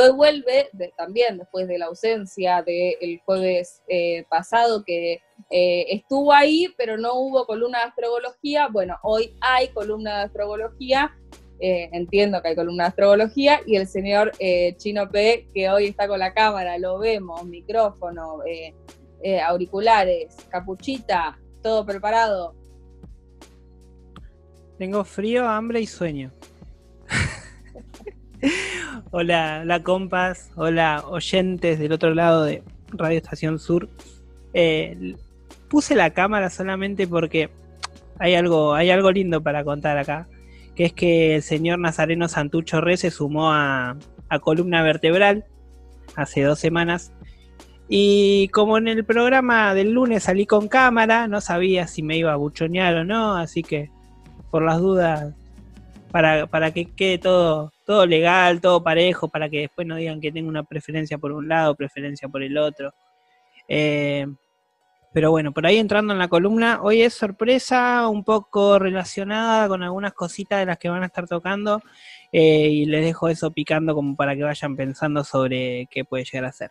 hoy vuelve también después de la ausencia del jueves eh, pasado que eh, estuvo ahí, pero no hubo columna de astrología. Bueno, hoy hay columna de astrología. Eh, entiendo que hay columna de astrología y el señor Chino P, que hoy está con la cámara, lo vemos, micrófono, auriculares, capuchita, todo preparado. Tengo frío, hambre y sueño. Hola, hola compas, hola oyentes del otro lado de Radio Estación Sur. Eh, puse la cámara solamente porque hay algo, hay algo lindo para contar acá, que es que el señor Nazareno Santucho Re se sumó a, a Columna Vertebral hace dos semanas. Y como en el programa del lunes salí con cámara, no sabía si me iba a buchonear o no, así que por las dudas para, para que quede todo, todo legal, todo parejo, para que después no digan que tengo una preferencia por un lado, preferencia por el otro. Eh, pero bueno, por ahí entrando en la columna, hoy es sorpresa, un poco relacionada con algunas cositas de las que van a estar tocando, eh, y les dejo eso picando como para que vayan pensando sobre qué puede llegar a ser.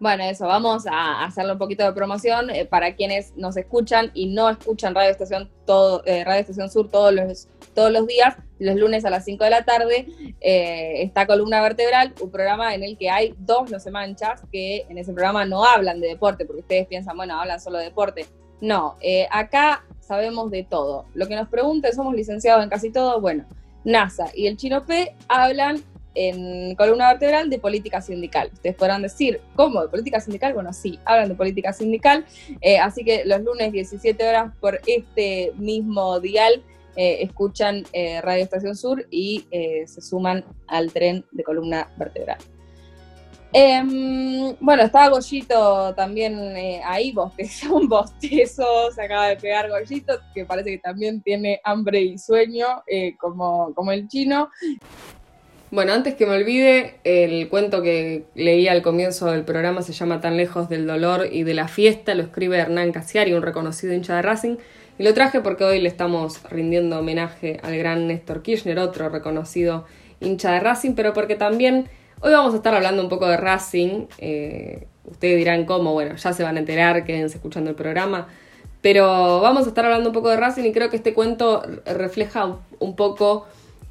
Bueno, eso, vamos a hacerle un poquito de promoción eh, para quienes nos escuchan y no escuchan Radio Estación, todo, eh, Radio Estación Sur todos los, todos los días, los lunes a las 5 de la tarde, eh, está Columna Vertebral, un programa en el que hay dos No Se Manchas, que en ese programa no hablan de deporte, porque ustedes piensan, bueno, hablan solo de deporte. No, acá sabemos de todo. Lo que nos pregunten, somos licenciados en casi todo, bueno, NASA y el Chino P hablan en columna vertebral de política sindical. Ustedes podrán decir, ¿cómo? ¿De política sindical? Bueno, sí, hablan de política sindical. Eh, así que los lunes 17 horas por este mismo dial eh, escuchan eh, Radio Estación Sur y se suman al tren de columna vertebral. Em, bueno, estaba Goyito también ahí, bostezo, un bostezo, se acaba de pegar Goyito, que parece que también tiene hambre y sueño, como, como el chino. Bueno, antes que me olvide, el cuento que leí al comienzo del programa se llama Tan lejos del dolor y de la fiesta, lo escribe Hernán Casiari, un reconocido hincha de Racing, y lo traje porque hoy le estamos rindiendo homenaje al gran Néstor Kirchner, otro reconocido hincha de Racing, pero porque también hoy vamos a estar hablando un poco de Racing, eh, ustedes dirán cómo, bueno, ya se van a enterar, quédense escuchando el programa, pero vamos a estar hablando un poco de Racing y creo que este cuento refleja un poco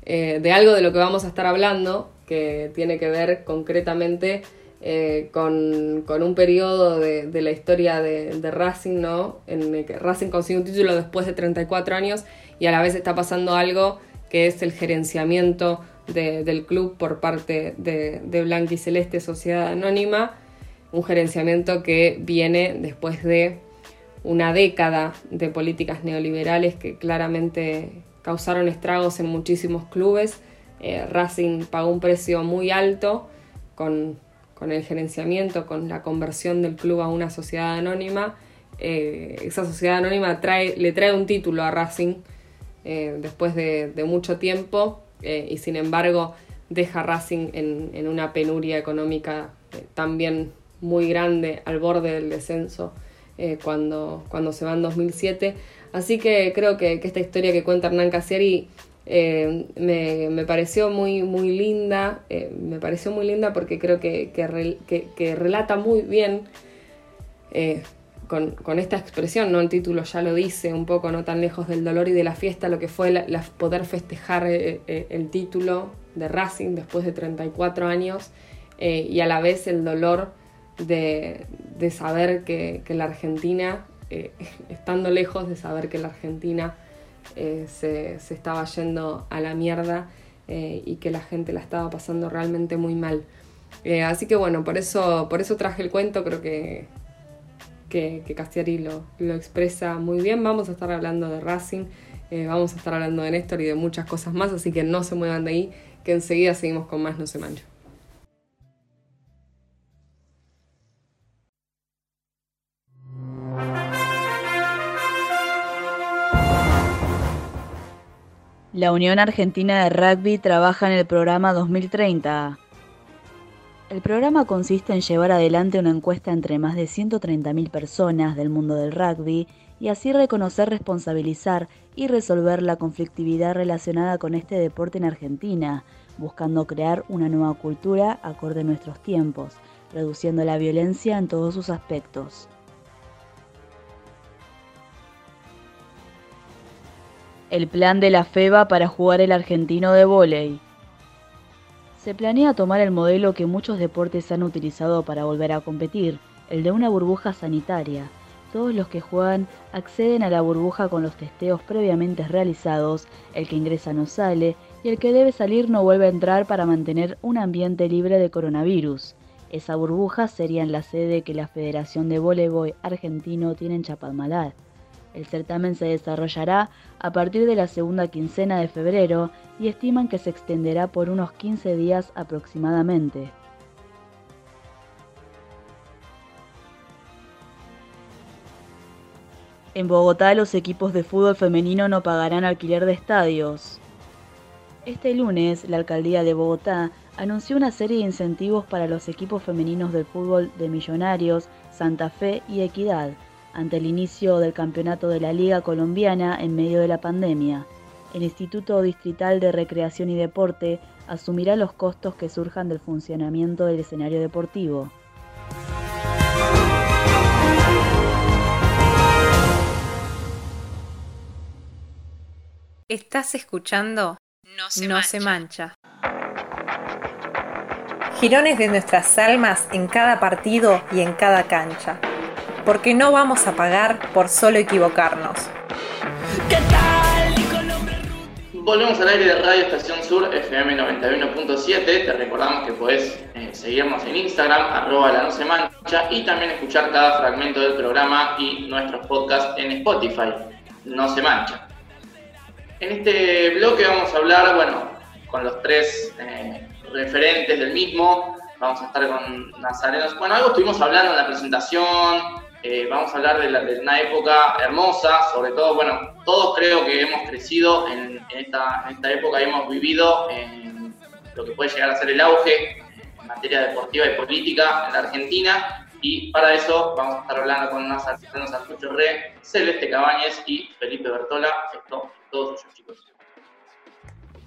eh, de algo de lo que vamos a estar hablando, que tiene que ver concretamente eh, con, un periodo de, la historia de, Racing, ¿no? En el que Racing consigue un título después de 34 años y a la vez está pasando algo que es el gerenciamiento del club por parte de, de y Celeste Sociedad Anónima, un gerenciamiento que viene después de una década de políticas neoliberales que claramente causaron estragos en muchísimos clubes. Eh, Racing pagó un precio muy alto con, el gerenciamiento, con la conversión del club a una sociedad anónima. Eh, esa sociedad anónima le trae un título a Racing eh, después de, mucho tiempo y sin embargo deja Racing en, en una penuria económica también muy grande al borde del descenso cuando, cuando se va en 2007. Así que creo que, esta historia que cuenta Hernán Casieri eh, me, pareció muy, muy linda, eh, me pareció muy linda porque creo que, que, relata muy bien eh, con, esta expresión, ¿no? El título ya lo dice un poco, no tan lejos del dolor y de la fiesta, lo que fue poder festejar el título de Racing después de 34 años y a la vez el dolor de, de saber que, la Argentina eh, estando lejos de saber que la Argentina eh, se, estaba yendo a la mierda eh, y que la gente la estaba pasando realmente muy mal. así que bueno, por eso, por eso traje el cuento, creo que, que, Castiari lo, lo, expresa muy bien. Vamos a estar hablando de Racing, vamos a estar hablando de Néstor y de muchas cosas más, así que no se muevan de ahí, que enseguida seguimos con más No se mancha. La Unión Argentina de Rugby trabaja en el programa 2030. El programa consiste en llevar adelante una encuesta entre más de 130.000 personas del mundo del rugby y así reconocer, responsabilizar y resolver la conflictividad relacionada con este deporte en Argentina, buscando crear una nueva cultura acorde a nuestros tiempos, reduciendo la violencia en todos sus aspectos. El plan de la FEBA para jugar el argentino de vóley. Se planea tomar el modelo que muchos deportes han utilizado para volver a competir, el de una burbuja sanitaria. Todos los que juegan acceden a la burbuja con los testeos previamente realizados, el que ingresa no sale y el que debe salir no vuelve a entrar para mantener un ambiente libre de coronavirus. Esa burbuja sería en la sede que la Federación de Voleibol Argentino tiene en Chapadmalal. El certamen se desarrollará a partir de la segunda quincena de febrero y estiman que se extenderá por unos 15 días aproximadamente. En Bogotá los equipos de fútbol femenino no pagarán alquiler de estadios. Este lunes, la alcaldía de Bogotá anunció una serie de incentivos para los equipos femeninos del fútbol de Millonarios, Santa Fe y Equidad ante el inicio del campeonato de la Liga Colombiana en medio de la pandemia. El Instituto Distrital de Recreación y Deporte asumirá los costos que surjan del funcionamiento del escenario deportivo. Estás escuchando No se, mancha. se mancha. Girones de nuestras almas en cada partido y en cada cancha porque no vamos a pagar por solo equivocarnos. Volvemos al aire de Radio Estación Sur FM 91.7. Te recordamos que podés eh, seguirnos en Instagram, arroba la no se mancha, y también escuchar cada fragmento del programa y nuestros podcasts en Spotify, no se mancha. En este bloque vamos a hablar, bueno, con los tres eh, referentes del mismo. Vamos a estar con Nazarenos. Bueno, algo estuvimos hablando en la presentación, eh, vamos a hablar de, una época hermosa, sobre todo, bueno, todos creo que hemos crecido en, esta, época y hemos vivido en lo que puede llegar a ser el auge en materia deportiva y política en la Argentina. Y para eso vamos a estar hablando con unas artesanos Artucho Re, Celeste Cabañez y Felipe Bertola. Todos chicos.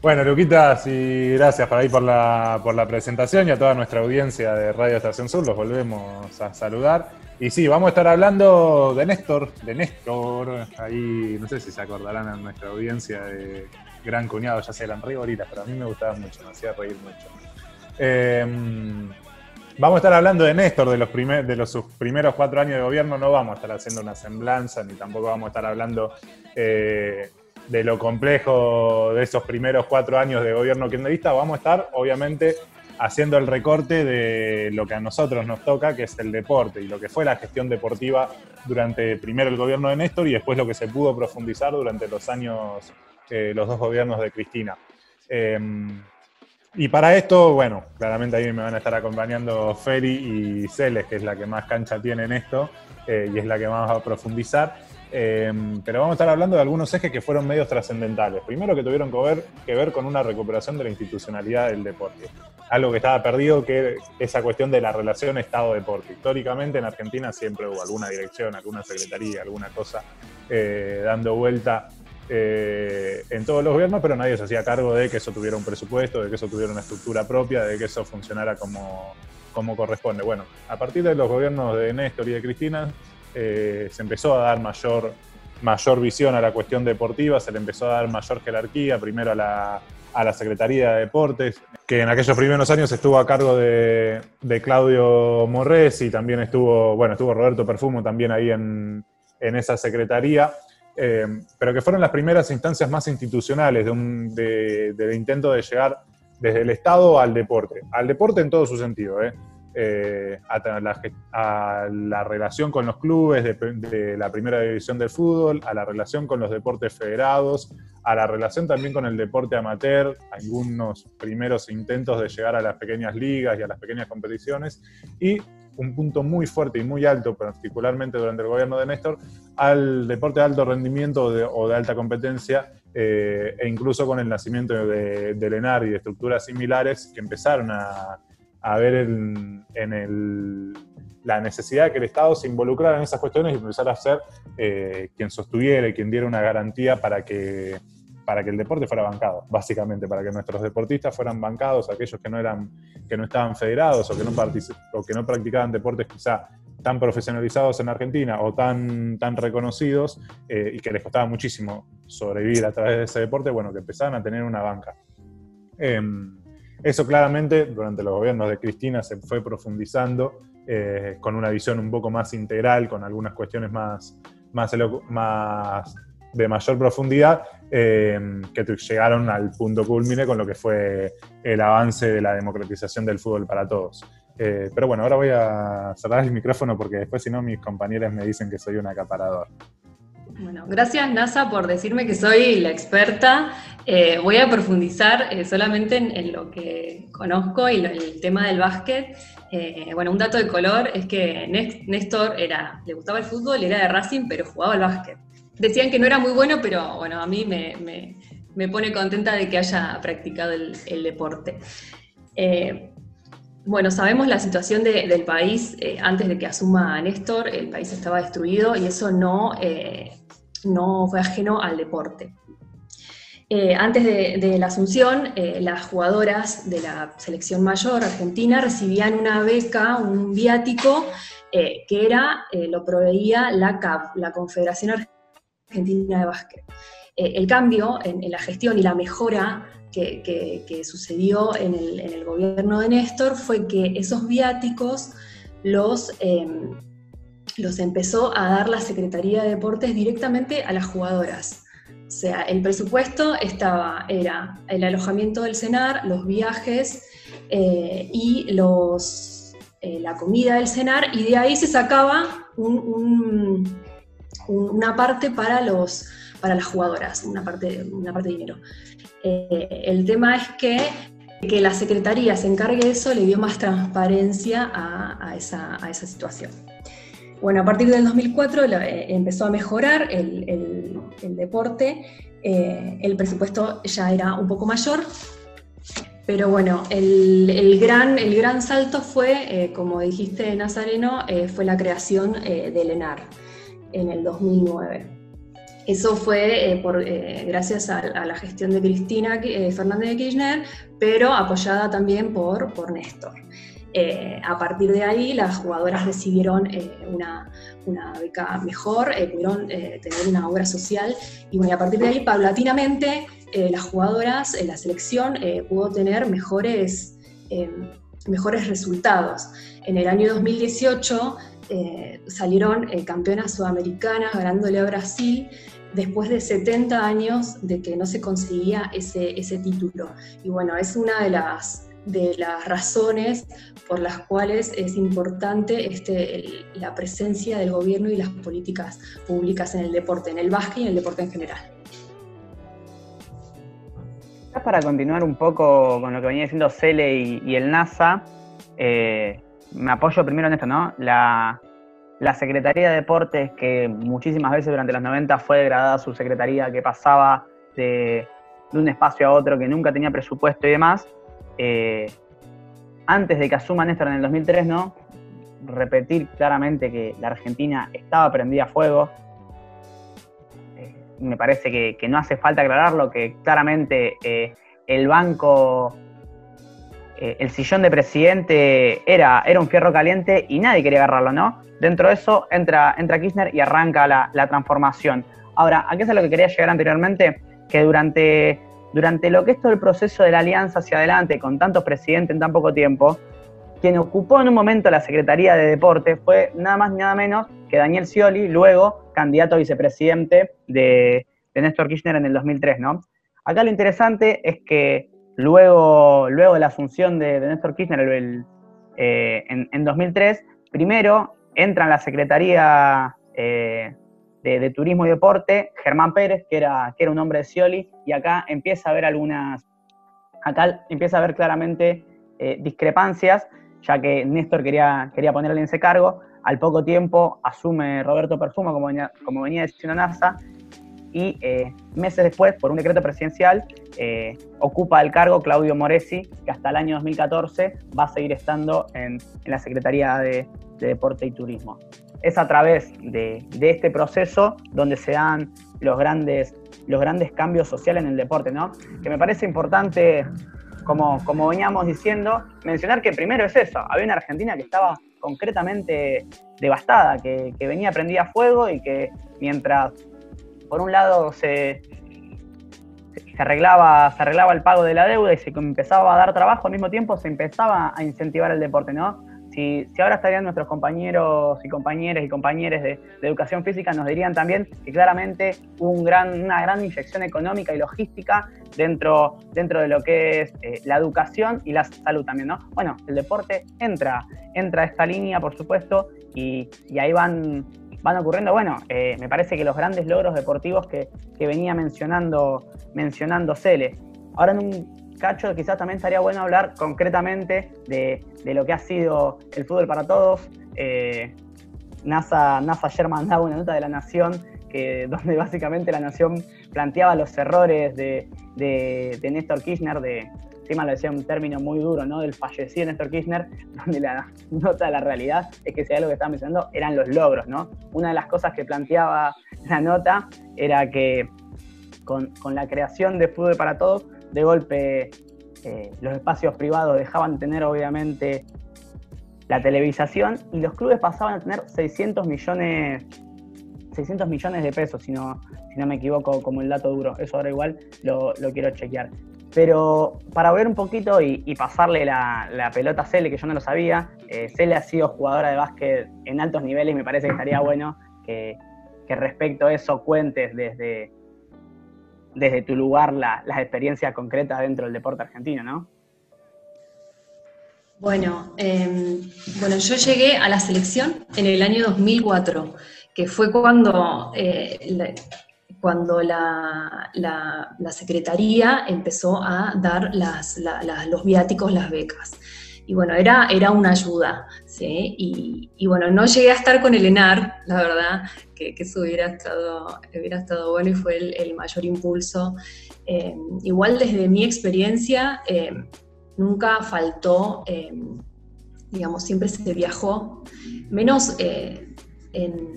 Bueno, Luquitas, y gracias por ahí por la, por la presentación y a toda nuestra audiencia de Radio Estación Sur. Los volvemos a saludar. Y sí, vamos a estar hablando de Néstor, de Néstor, ahí no sé si se acordarán a nuestra audiencia de Gran Cuñado, ya se eran re pero a mí me gustaba mucho, me hacía reír mucho. Em, vamos a estar hablando de Néstor, de los, de los sus primeros cuatro años de gobierno, no vamos a estar haciendo una semblanza, ni tampoco vamos a estar hablando eh, de lo complejo de esos primeros cuatro años de gobierno kirchnerista, vamos a estar, obviamente, haciendo el recorte de lo que a nosotros nos toca, que es el deporte y lo que fue la gestión deportiva durante primero el gobierno de Néstor y después lo que se pudo profundizar durante los años, eh, los dos gobiernos de Cristina. Em, y para esto, bueno, claramente ahí me van a estar acompañando Feri y Celes, que es la que más cancha tiene en esto eh, y es la que más va a profundizar. Em, pero vamos a estar hablando de algunos ejes que fueron medios trascendentales. Primero que tuvieron que ver, que ver con una recuperación de la institucionalidad del deporte. Algo que estaba perdido, que esa cuestión de la relación Estado-deporte. Históricamente en Argentina siempre hubo alguna dirección, alguna secretaría, alguna cosa eh, dando vuelta eh, en todos los gobiernos, pero nadie se hacía cargo de que eso tuviera un presupuesto, de que eso tuviera una estructura propia, de que eso funcionara como, como corresponde. Bueno, a partir de los gobiernos de Néstor y de Cristina, eh, se empezó a dar mayor, mayor visión a la cuestión deportiva, se le empezó a dar mayor jerarquía, primero a la, a la Secretaría de Deportes, que en aquellos primeros años estuvo a cargo de, Claudio Morres y también estuvo, bueno, estuvo Roberto Perfumo también ahí en, esa secretaría, eh, pero que fueron las primeras instancias más institucionales de un de, intento de llegar desde el Estado al deporte, al deporte en todo su sentido, ¿eh? Eh, a, la, relación con los clubes de, la primera división del fútbol, a la relación con los deportes federados, a la relación también con el deporte amateur, algunos primeros intentos de llegar a las pequeñas ligas y a las pequeñas competiciones, y un punto muy fuerte y muy alto, particularmente durante el gobierno de Néstor, al deporte de alto rendimiento o de, alta competencia, eh, e incluso con el nacimiento de, de Lenar y de estructuras similares que empezaron a a ver en, la necesidad de que el Estado se involucrara en esas cuestiones y empezara a ser eh, quien sostuviera y quien diera una garantía para que, para que el deporte fuera bancado, básicamente, para que nuestros deportistas fueran bancados, aquellos que no eran, que no estaban federados o que no, o que no practicaban deportes quizá tan profesionalizados en Argentina o tan, tan reconocidos eh, y que les costaba muchísimo sobrevivir a través de ese deporte, bueno, que empezaban a tener una banca. Em, eso claramente durante los gobiernos de Cristina se fue profundizando eh, con una visión un poco más integral, con algunas cuestiones más, más, de mayor profundidad eh, que llegaron al punto culmine con lo que fue el avance de la democratización del fútbol para todos. Eh, pero bueno, ahora voy a cerrar el micrófono porque después si no mis compañeras me dicen que soy un acaparador. Bueno, gracias NASA por decirme que soy la experta. Eh, voy a profundizar solamente en, lo que conozco y el tema del básquet. bueno, un dato de color es que Néstor le gustaba el fútbol, era de Racing, pero jugaba al básquet decían que no era muy bueno, pero bueno, a mí me, pone contenta de que haya practicado el, deporte. Eh, bueno, sabemos la situación del país eh, antes de que asuma Néstor, el país estaba destruido y eso no, eh, no fue ajeno al deporte. antes de, la asunción, las jugadoras de la selección mayor argentina recibían una beca, un viático, que era, lo proveía la CAF, la Confederación Argentina de Básquet. Eh, el cambio en, la gestión y la mejora que, sucedió en el, gobierno de Néstor fue que esos viáticos los, em, los empezó a dar la Secretaría de Deportes directamente a las jugadoras. O sea, el presupuesto estaba, era el alojamiento del CENAR, los viajes eh, y los, eh, la comida del CENAR, y de ahí se sacaba un una parte para, los, para las jugadoras, una parte, una parte de dinero. Eh, el tema es que, que la Secretaría se encargue de eso le dio más transparencia a, esa, situación. Bueno, a partir del 2004 eh, empezó a mejorar el, deporte, eh, el presupuesto ya era un poco mayor, pero bueno, el, gran, el gran salto fue, como dijiste Nazareno, fue la creación del ENAR en el 2009. Eso fue eh, por, eh, gracias a, la gestión de Cristina eh, Fernández de Kirchner, pero apoyada también por, por Néstor. a partir de ahí, las jugadoras recibieron una, beca mejor, pudieron tener una obra social, y, bueno, a partir de ahí, paulatinamente, las jugadoras, la selección pudo tener mejores, mejores resultados. En el año 2018, eh, salieron campeonas sudamericanas ganándole a Brasil después de 70 años de que no se conseguía ese, ese título. Y bueno, es una de las, de las razones por las cuales es importante este, la presencia del gobierno y las políticas públicas en el deporte, en el básquet y en el deporte en general. Para continuar un poco con lo que venía diciendo Cele y, el NASA, eh, me apoyo primero en esto, ¿no? La, Secretaría de Deportes, que muchísimas veces durante los 90 fue degradada su secretaría, que pasaba de, un espacio a otro, que nunca tenía presupuesto y demás, eh, antes de que asuma Néstor en el 2003, ¿no? Repetir claramente que la Argentina estaba prendida a fuego. Eh, me parece que, no hace falta aclararlo, que claramente eh, el banco eh, el sillón de presidente era, era un fierro caliente y nadie quería agarrarlo, ¿no? Dentro de eso entra, entra Kirchner y arranca la, transformación. Ahora, ¿a qué es a lo que quería llegar anteriormente? Que durante, durante lo que es todo el proceso de la alianza hacia adelante, con tantos presidentes en tan poco tiempo, quien ocupó en un momento la Secretaría de Deporte fue nada más ni nada menos que Daniel Scioli, luego candidato a vicepresidente de, de Néstor Kirchner en el 2003, ¿no? Acá lo interesante es que Luego, luego de la asunción de, Néstor Kirchner eh, en, 2003, primero entra en la Secretaría eh, de, Turismo y Deporte Germán Pérez, que era, que era un hombre de Scioli, y acá empieza a haber algunas, acá empieza a haber claramente eh, discrepancias, ya que Néstor quería, quería ponerle en ese cargo, al poco tiempo asume Roberto Perfumo, como venía, como venía diciendo NASA, y eh, meses después, por un decreto presidencial, eh, ocupa el cargo Claudio Moresi, que hasta el año 2014 va a seguir estando en, la Secretaría de, Deporte y Turismo. es a través de, este proceso donde se dan los grandes, los grandes cambios sociales en el deporte, ¿no? Que me parece importante, como, como veníamos diciendo, mencionar que primero es eso, había una Argentina que estaba concretamente devastada, que, que venía prendida a fuego y que mientras por un lado se, se arreglaba, se arreglaba el pago de la deuda y se empezaba a dar trabajo, al mismo tiempo se empezaba a incentivar el deporte, ¿no? Si, si ahora estarían nuestros compañeros y compañeras y compañeros de, educación física, nos dirían también que claramente hubo un gran, una gran inyección económica y logística dentro, dentro de lo que es eh, la educación y la salud también, ¿no? Bueno, el deporte entra, entra a esta línea, por supuesto, y, y ahí van, van ocurriendo, bueno, eh, me parece que los grandes logros deportivos que, venía mencionando, mencionando Cele. Ahora en un cacho quizás también estaría bueno hablar concretamente de, lo que ha sido el fútbol para todos. Eh, NASA, NASA ayer mandaba una nota de la Nación que, donde básicamente la Nación planteaba los errores de, de, de Néstor Kirchner, de, encima lo decía un término muy duro, ¿no? Del fallecido Néstor Kirchner, donde la nota de la realidad es que si algo que estaba mencionando eran los logros, ¿no? Una de las cosas que planteaba la nota era que con, la creación de fútbol para todos, de golpe eh, los espacios privados dejaban de tener obviamente la televisación y los clubes pasaban a tener 600 millones 600 millones de pesos, si no, si no me equivoco, como el dato duro. Eso ahora igual lo, lo quiero chequear. Pero para ver un poquito y, pasarle la, pelota a Cele, que yo no lo sabía, eh, Cele ha sido jugadora de básquet en altos niveles y me parece que estaría bueno que, respecto a eso cuentes desde, desde tu lugar las experiencias concretas dentro del deporte argentino, ¿no? Bueno, em, bueno, yo llegué a la selección en el año 2004, que fue cuando eh, cuando la, Secretaría empezó a dar los viáticos, las becas. Y bueno, era, era una ayuda. Y, bueno, no llegué a estar con el ENAR, la verdad, que, eso hubiera estado, hubiera estado bueno y fue el, mayor impulso. Eh, igual desde mi experiencia, eh, nunca faltó, eh, digamos, siempre se viajó, menos en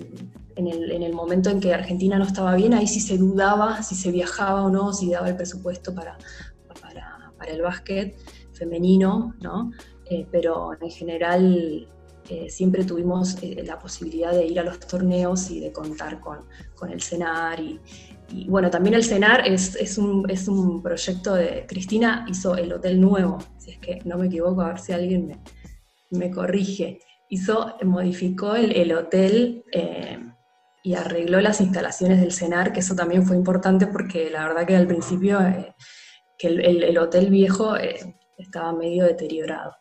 en el, momento en que Argentina no estaba bien, ahí sí se dudaba si se viajaba o no, si daba el presupuesto para, para, el básquet femenino, ¿no? Eh, pero en general eh, siempre tuvimos eh, la posibilidad de ir a los torneos y de contar con, el CENAR. Y, bueno, también el CENAR es, es, un, es, un, proyecto de. Cristina hizo el hotel nuevo, si es que no me equivoco, a ver si alguien me, me corrige. Hizo, modificó el, el hotel y arregló las instalaciones del CENAR, que eso también fue importante porque la verdad que al principio eh, que el, hotel viejo eh, estaba medio deteriorado.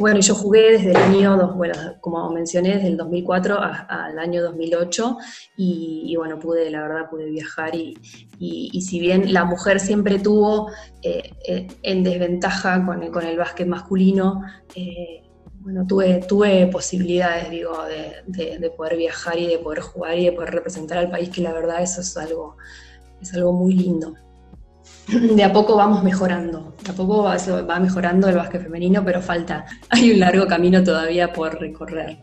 Bueno, yo jugué desde el año, bueno, como mencioné, desde el 2004 al año 2008 y, bueno, pude, la verdad, pude viajar y, y, si bien la mujer siempre tuvo eh, en desventaja con el, con el básquet masculino, bueno, tuve, tuve posibilidades, digo, de, poder viajar y de poder jugar y de poder representar al país, que la verdad eso es algo, es algo muy lindo. De a poco vamos mejorando, de a poco va, va mejorando el básquet femenino, pero falta, hay un largo camino todavía por recorrer.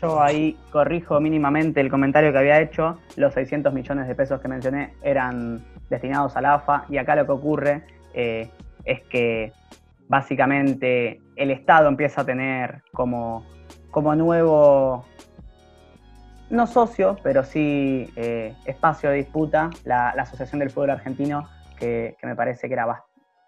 Yo ahí corrijo mínimamente el comentario que había hecho, los 600 millones de pesos que mencioné eran destinados a la AFA y acá lo que ocurre eh, es que básicamente el Estado empieza a tener como, como nuevo, no socio, pero sí eh, espacio de disputa la, Asociación del Fútbol Argentino, que, me parece que era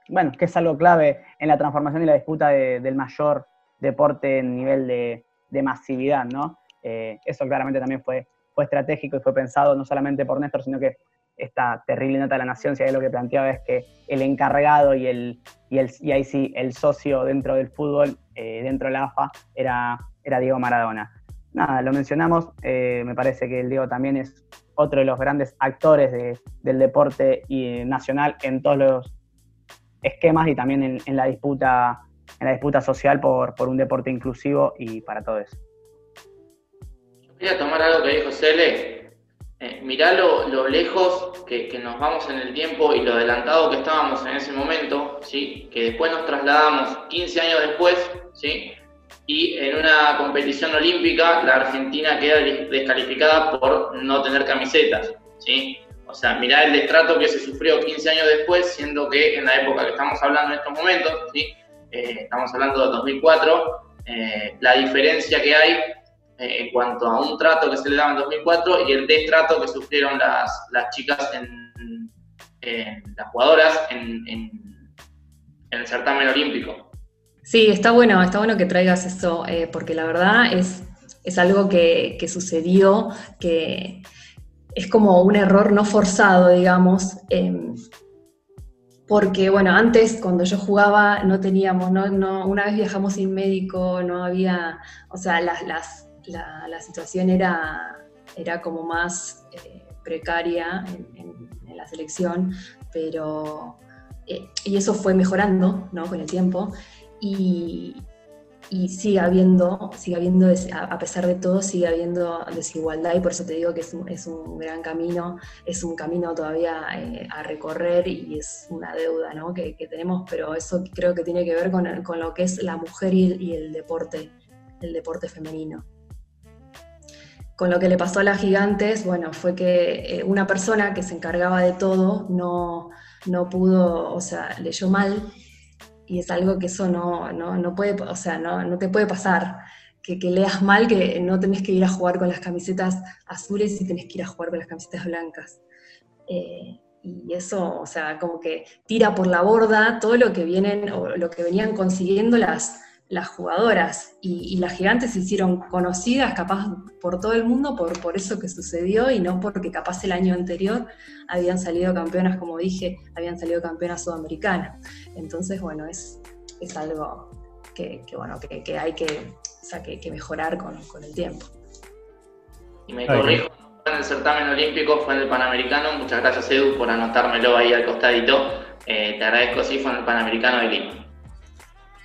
bueno, que es algo clave en la transformación y la disputa del mayor deporte en nivel de, masividad, ¿no? Eh, eso claramente también fue, fue estratégico y fue pensado no solamente por Néstor, sino que esta terrible nota de la Nación, si hay lo que planteaba es que el encargado y el, y, el, y ahí sí, el socio dentro del fútbol, eh, dentro de la AFA, era, era Diego Maradona. Nada, lo mencionamos, eh, me parece que el Diego también es otro de los grandes actores del deporte y, nacional en todos los esquemas y también en, la disputa en la disputa social por, por un deporte inclusivo y para todos. Voy a tomar algo que dijo Cele, eh, mirá lo, lejos que, nos vamos en el tiempo y lo adelantado que estábamos en ese momento, ¿sí? que después nos trasladamos 15 años después, ¿sí? y en una competición olímpica la Argentina queda descalificada por no tener camisetas, ¿sí? O sea, mirá el destrato que se sufrió 15 años después, siendo que en la época que estamos hablando en estos momentos, ¿sí? Eh, estamos hablando de 2004, eh, la diferencia que hay en cuanto a un trato que se le daba en 2004 y el destrato que sufrieron las, las chicas, en, las jugadoras en, el certamen olímpico. Sí, está bueno, está bueno que traigas eso, porque la verdad es, es algo que, que sucedió, que es como un error no forzado, digamos, em, porque, bueno, antes cuando yo jugaba no teníamos, no, una vez viajamos sin médico, no había, o sea, la, situación era, era como más eh, precaria en, la selección, pero, eh, y eso fue mejorando, ¿no? Con el tiempo, y, y sigue habiendo, sigue habiendo, a pesar de todo, sigue habiendo desigualdad y por eso te digo que es un, es un gran camino, es un camino todavía eh, a recorrer y es una deuda ¿no? que, tenemos, pero eso creo que tiene que ver con, con lo que es la mujer y el, deporte, el deporte femenino. Con lo que le pasó a las gigantes, bueno, fue que eh, una persona que se encargaba de todo no, no pudo, o sea, leyó mal y es algo que eso no, no, puede, o sea, no, no, te puede pasar. Que, que, leas mal, que no tenés que ir a jugar con las camisetas azules y tenés que ir a jugar con las camisetas blancas. Eh, y eso, o sea, como que tira por la borda todo lo que vienen o lo que venían consiguiendo las, las jugadoras y, las gigantes se hicieron conocidas capaz por todo el mundo por, por eso que sucedió y no porque capaz el año anterior habían salido campeonas, como dije, habían salido campeonas sudamericanas. Entonces, bueno, es, es algo que, bueno, que, hay que, que, mejorar con, el tiempo. Y me corrijo, en el certamen olímpico, fue en el Panamericano. Muchas gracias Edu por anotármelo ahí al costadito. Eh, te agradezco, sí, fue en el Panamericano de Lima.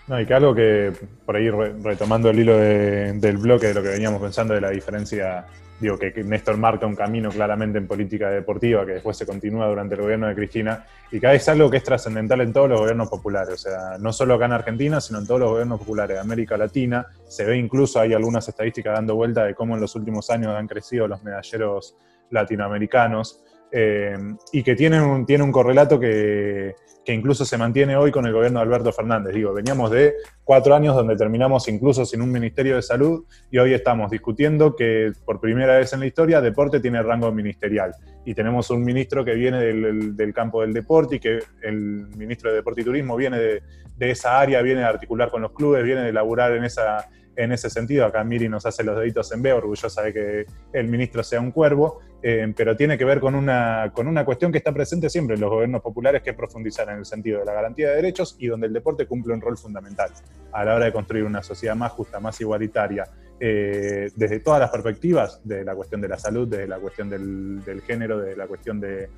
No, y que algo que, por ahí retomando el hilo del bloque de lo que veníamos pensando de la diferencia, digo, que, Néstor marca un camino claramente en política deportiva que después se continúa durante el gobierno de Cristina, y que es algo que es trascendental en todos los gobiernos populares, o sea, no solo acá en Argentina, sino en todos los gobiernos populares de América Latina. Se ve incluso, hay algunas estadísticas dando vuelta de cómo en los últimos años han crecido los medalleros latinoamericanos, eh, y que tienen un, tiene un correlato que que incluso se mantiene hoy con el gobierno de Alberto Fernández. Digo, veníamos de cuatro años donde terminamos incluso sin un Ministerio de Salud y hoy estamos discutiendo que por primera vez en la historia deporte tiene rango ministerial. Y tenemos un ministro que viene del, campo del deporte y que el ministro de Deporte y Turismo viene de, de esa área, viene de articular con los clubes, viene de laburar en esa en ese sentido. Acá Miri nos hace los deditos en B, orgullosa de que el ministro sea un cuervo, eh, pero tiene que ver con una, con una cuestión que está presente siempre en los gobiernos populares, que es profundizar en el sentido de la garantía de derechos y donde el deporte cumple un rol fundamental a la hora de construir una sociedad más justa, más igualitaria, eh, desde todas las perspectivas, de la cuestión de la salud, de la cuestión del, del género, de la cuestión de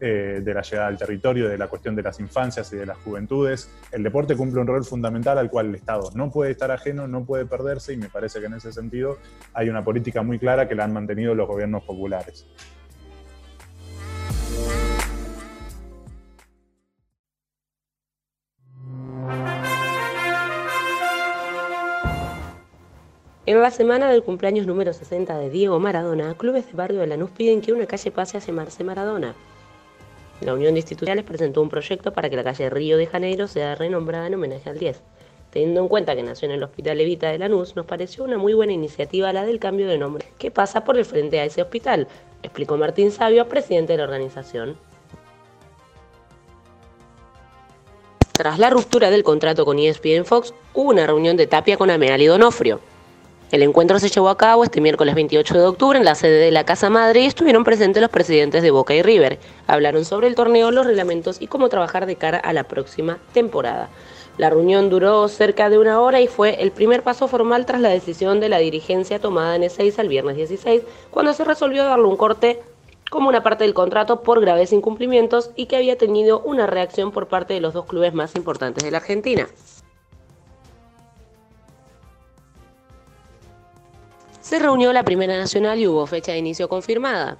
eh, de la llegada al territorio, de la cuestión de las infancias y de las juventudes. El deporte cumple un rol fundamental al cual el Estado no puede estar ajeno, no puede perderse y me parece que en ese sentido hay una política muy clara que la han mantenido los gobiernos populares. En la semana del cumpleaños número 60 de Diego Maradona, clubes de barrio de Lanús piden que una calle pase a llamarse Maradona. La Unión de Institucionales presentó un proyecto para que la calle Río de Janeiro sea renombrada en homenaje al 10. Teniendo en cuenta que nació en el Hospital Evita de Lanús, nos pareció una muy buena iniciativa la del cambio de nombre, que pasa por el frente a ese hospital, explicó Martín Sabio, presidente de la organización. Tras la ruptura del contrato con ESPN Fox, hubo una reunión de Tapia con Ameal y Donofrio. El encuentro se llevó a cabo este miércoles 28 de octubre en la sede de la Casa Madre y estuvieron presentes los presidentes de Boca y River. Hablaron sobre el torneo, los reglamentos y cómo trabajar de cara a la próxima temporada. La reunión duró cerca de una hora y fue el primer paso formal tras la decisión de la dirigencia tomada en E6 el viernes 16, cuando se resolvió darle un corte como una parte del contrato por graves incumplimientos y que había tenido una reacción por parte de los dos clubes más importantes de la Argentina. Se reunió la Primera Nacional y hubo fecha de inicio confirmada.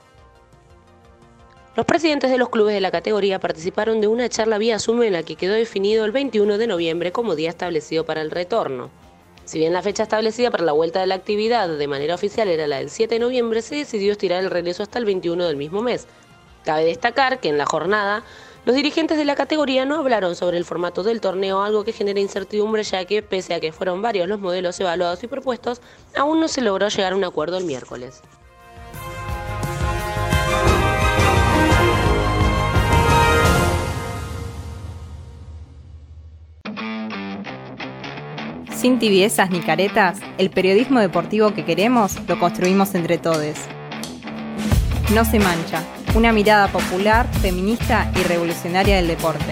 Los presidentes de los clubes de la categoría participaron de una charla vía Zoom en la que quedó definido el 21 de noviembre como día establecido para el retorno. Si bien la fecha establecida para la vuelta de la actividad de manera oficial era la del 7 de noviembre, se decidió estirar el regreso hasta el 21 del mismo mes. Cabe destacar que en la jornada los dirigentes de la categoría no hablaron sobre el formato del torneo, algo que genera incertidumbre ya que, pese a que fueron varios los modelos evaluados y propuestos, aún no se logró llegar a un acuerdo el miércoles. Sin tibiezas ni caretas, el periodismo deportivo que queremos lo construimos entre todos. No se mancha, una mirada popular, feminista y revolucionaria del deporte.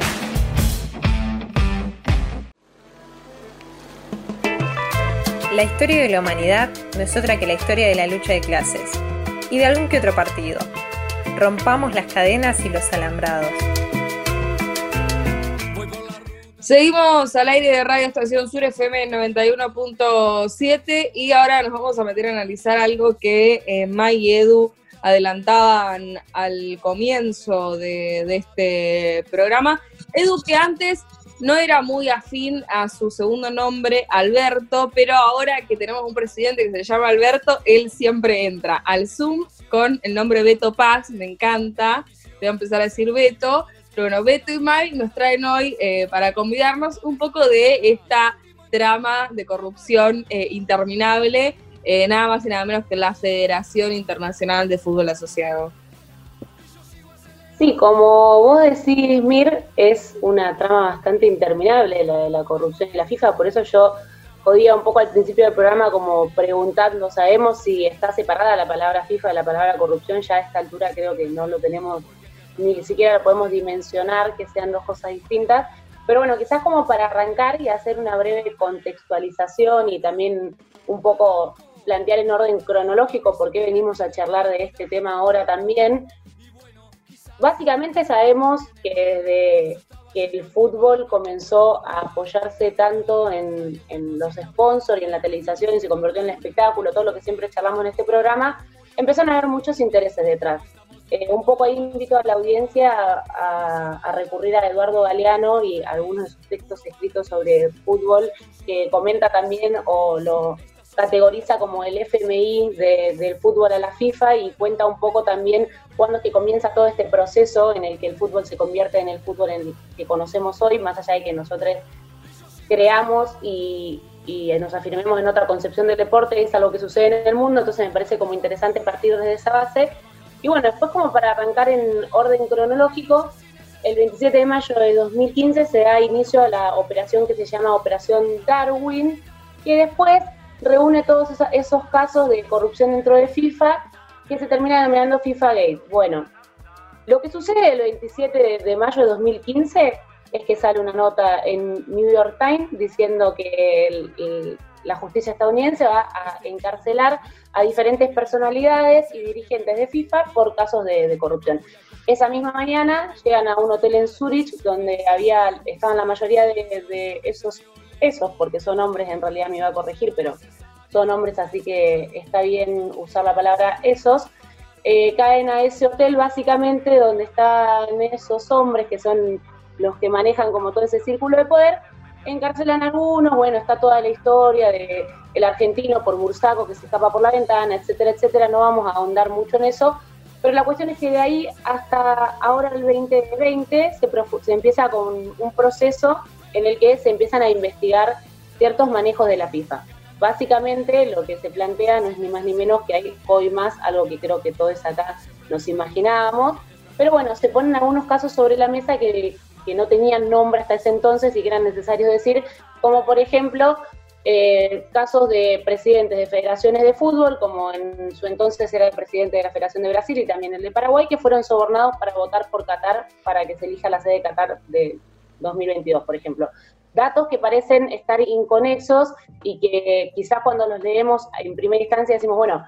La historia de la humanidad no es otra que la historia de la lucha de clases y de algún que otro partido. Rompamos las cadenas y los alambrados. Seguimos al aire de Radio Estación Sur FM 91.7 y ahora nos vamos a meter a analizar algo que eh, May y Edu adelantaban al comienzo de, este programa. Edu que antes no era muy afín a su segundo nombre, Alberto, pero ahora que tenemos un presidente que se llama Alberto, él siempre entra al Zoom con el nombre Beto Paz, me encanta, voy a empezar a decir Beto, pero bueno, Beto y Mai nos traen hoy eh, para convidarnos un poco de esta trama de corrupción eh, interminable, eh, nada más y nada menos que la Federación Internacional de Fútbol Asociado. Sí, como vos decís, Mir, es una trama bastante interminable la de la corrupción en la FIFA, por eso yo jodía un poco al principio del programa como preguntando, sabemos si está separada la palabra FIFA de la palabra corrupción, ya a esta altura creo que no lo tenemos, ni siquiera lo podemos dimensionar que sean dos cosas distintas, pero bueno, quizás como para arrancar y hacer una breve contextualización y también un poco plantear en orden cronológico por qué venimos a charlar de este tema ahora también, Básicamente sabemos que desde que el fútbol comenzó a apoyarse tanto en, los sponsors y en la televisación y se convirtió en el espectáculo, todo lo que siempre charlamos en este programa, empezaron a haber muchos intereses detrás. Eh, un poco ahí invito a la audiencia a, recurrir a Eduardo Galeano y algunos de sus textos escritos sobre fútbol que comenta también o lo, categoriza como el FMI del fútbol a la FIFA y cuenta un poco también cuándo es que comienza todo este proceso en el que el fútbol se convierte en el fútbol que conocemos hoy, más allá de que nosotros creamos y, nos afirmemos en otra concepción del deporte, es algo que sucede en el mundo, entonces me parece como interesante partir desde esa base. Y bueno, después como para arrancar en orden cronológico, el 27 de mayo de 2015 se da inicio a la operación que se llama Operación Darwin, que después reúne todos esos casos de corrupción dentro de FIFA que se termina denominando FIFA Gate. Bueno, lo que sucede el 27 de, mayo de 2015 es que sale una nota en New York Times diciendo que la justicia estadounidense va a encarcelar a diferentes personalidades y dirigentes de FIFA por casos de, corrupción. Esa misma mañana llegan a un hotel en Zurich donde había estaban la mayoría de, de esos esos, porque son hombres, en realidad me iba a corregir, pero son hombres, así que está bien usar la palabra esos, eh, caen a ese hotel básicamente donde están esos hombres que son los que manejan como todo ese círculo de poder, encarcelan a algunos, bueno, está toda la historia de el argentino por Bursaco que se escapa por la ventana, etcétera, etcétera, no vamos a ahondar mucho en eso, pero la cuestión es que de ahí hasta ahora el 2020 se, se empieza con un proceso en el que se empiezan a investigar ciertos manejos de la FIFA. Básicamente lo que se plantea no es ni más ni menos que hay hoy más, algo que creo que todos acá nos imaginábamos, pero bueno, se ponen algunos casos sobre la mesa que, no tenían nombre hasta ese entonces y que eran necesarios decir, como por ejemplo eh, casos de presidentes de federaciones de fútbol, como en su entonces era el presidente de la Federación de Brasil y también el de Paraguay, que fueron sobornados para votar por Qatar para que se elija la sede de Qatar de, 2022, por ejemplo. Datos que parecen estar inconexos y que quizás cuando los leemos en primera instancia decimos, bueno,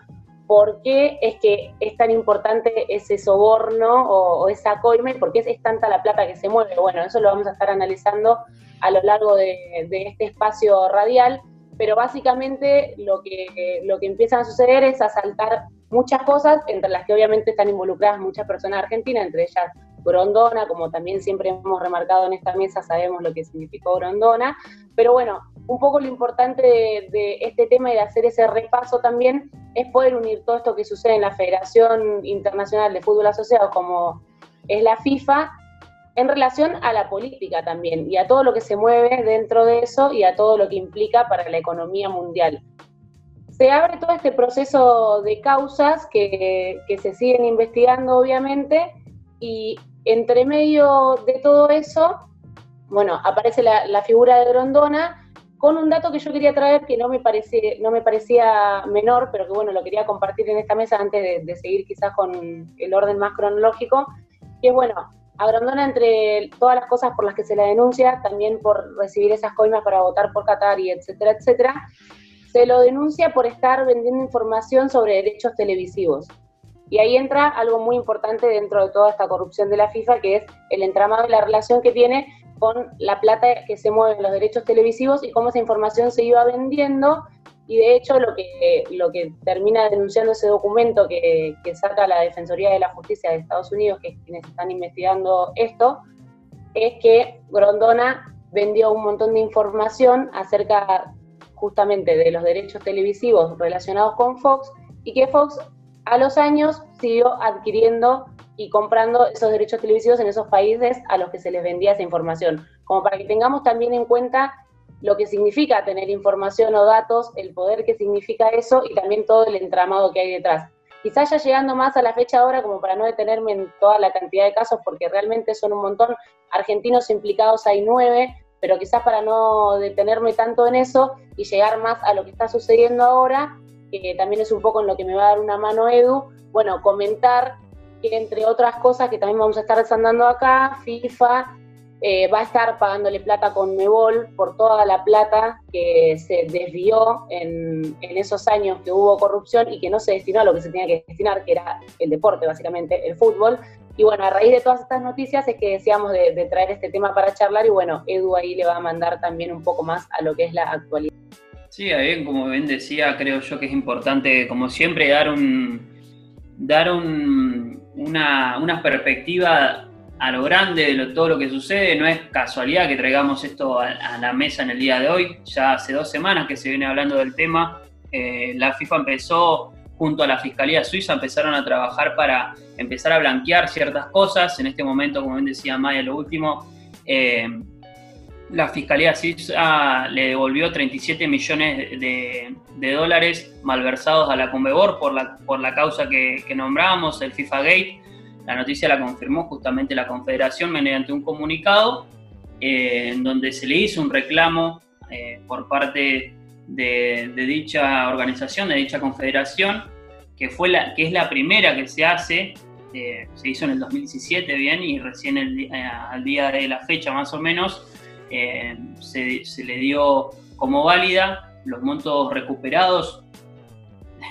¿por qué es que es tan importante ese soborno o, esa coime? ¿Por qué es, tanta la plata que se mueve? Bueno, eso lo vamos a estar analizando a lo largo de, este espacio radial, pero básicamente lo que, lo que empieza a suceder es asaltar muchas cosas, entre las que obviamente están involucradas muchas personas argentinas, entre ellas Grondona, como también siempre hemos remarcado en esta mesa, sabemos lo que significó Grondona, pero bueno, un poco lo importante de, este tema y de hacer ese repaso también es poder unir todo esto que sucede en la Federación Internacional de Fútbol Asociado, como es la FIFA, en relación a la política también y a todo lo que se mueve dentro de eso y a todo lo que implica para la economía mundial. Se abre todo este proceso de causas que, se siguen investigando obviamente y entre medio de todo eso, bueno, aparece la, figura de Grondona con un dato que yo quería traer que no me, parece, no me parecía menor, pero que bueno, lo quería compartir en esta mesa antes de, seguir quizás con el orden más cronológico, que bueno, Agrandona entre todas las cosas por las que se la denuncia, también por recibir esas coimas para votar por Qatar y etcétera, etcétera, se lo denuncia por estar vendiendo información sobre derechos televisivos. Y ahí entra algo muy importante dentro de toda esta corrupción de la FIFA, que es el entramado y la relación que tiene con la plata que se mueve en los derechos televisivos y cómo esa información se iba vendiendo. Y de hecho lo que, lo que termina denunciando ese documento que, saca la Defensoría de la Justicia de Estados Unidos, que es quienes están investigando esto, es que Grondona vendió un montón de información acerca justamente de los derechos televisivos relacionados con Fox y que Fox a los años siguió adquiriendo y comprando esos derechos televisivos en esos países a los que se les vendía esa información. Como para que tengamos también en cuenta lo que significa tener información o datos, el poder que significa eso y también todo el entramado que hay detrás. Quizás ya llegando más a la fecha ahora, como para no detenerme en toda la cantidad de casos, porque realmente son un montón, argentinos implicados hay nueve, pero quizás para no detenerme tanto en eso y llegar más a lo que está sucediendo ahora, que también es un poco en lo que me va a dar una mano Edu, bueno, comentar que entre otras cosas que también vamos a estar desandando acá, FIFA eh, va a estar pagándole plata con Mebol por toda la plata que se desvió en, esos años que hubo corrupción y que no se destinó a lo que se tenía que destinar, que era el deporte, básicamente, el fútbol. Y bueno, a raíz de todas estas noticias es que decíamos de, traer este tema para charlar y bueno, Edu ahí le va a mandar también un poco más a lo que es la actualidad. Sí, bien, como bien decía, creo yo que es importante, como siempre, dar un dar una, una perspectiva a lo grande de todo lo que sucede. No es casualidad que traigamos esto a, la mesa en el día de hoy. Ya hace dos semanas que se viene hablando del tema. Eh, la FIFA empezó, junto a la Fiscalía Suiza, empezaron a trabajar para empezar a blanquear ciertas cosas. En este momento, como bien decía Maya, lo último, eh, la Fiscalía Suiza le devolvió 37 millones de, dólares malversados a la Conmebol por la, por la causa que, que el FIFA Gate. La noticia la confirmó justamente la Confederación mediante un comunicado eh, en donde se le hizo un reclamo eh, por parte de, dicha organización, de dicha confederación, que, fue la, que es la primera que se hace, eh, se hizo en el 2017 bien, y recién al día de la fecha más o menos se, se le dio como válida los montos recuperados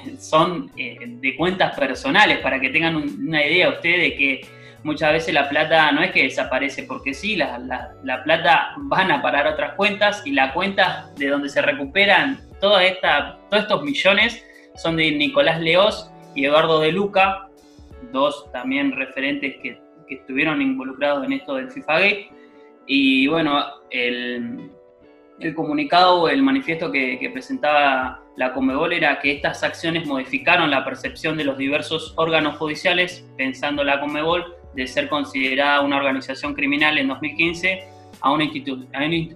son eh, de cuentas personales, para que tengan una idea ustedes de que muchas veces la plata no es que desaparece porque sí, la, la, plata van a parar otras cuentas y la cuenta de donde se recuperan toda esta, todos estos millones son de Nicolás Leós y Eduardo de Luca, dos también referentes que, que estuvieron involucrados en esto del FIFA Gate. Y bueno, el, el comunicado o el manifiesto que, presentaba la Comebol era que estas acciones modificaron la percepción de los diversos órganos judiciales, pensando la Comebol de ser considerada una organización criminal en 2015 a una,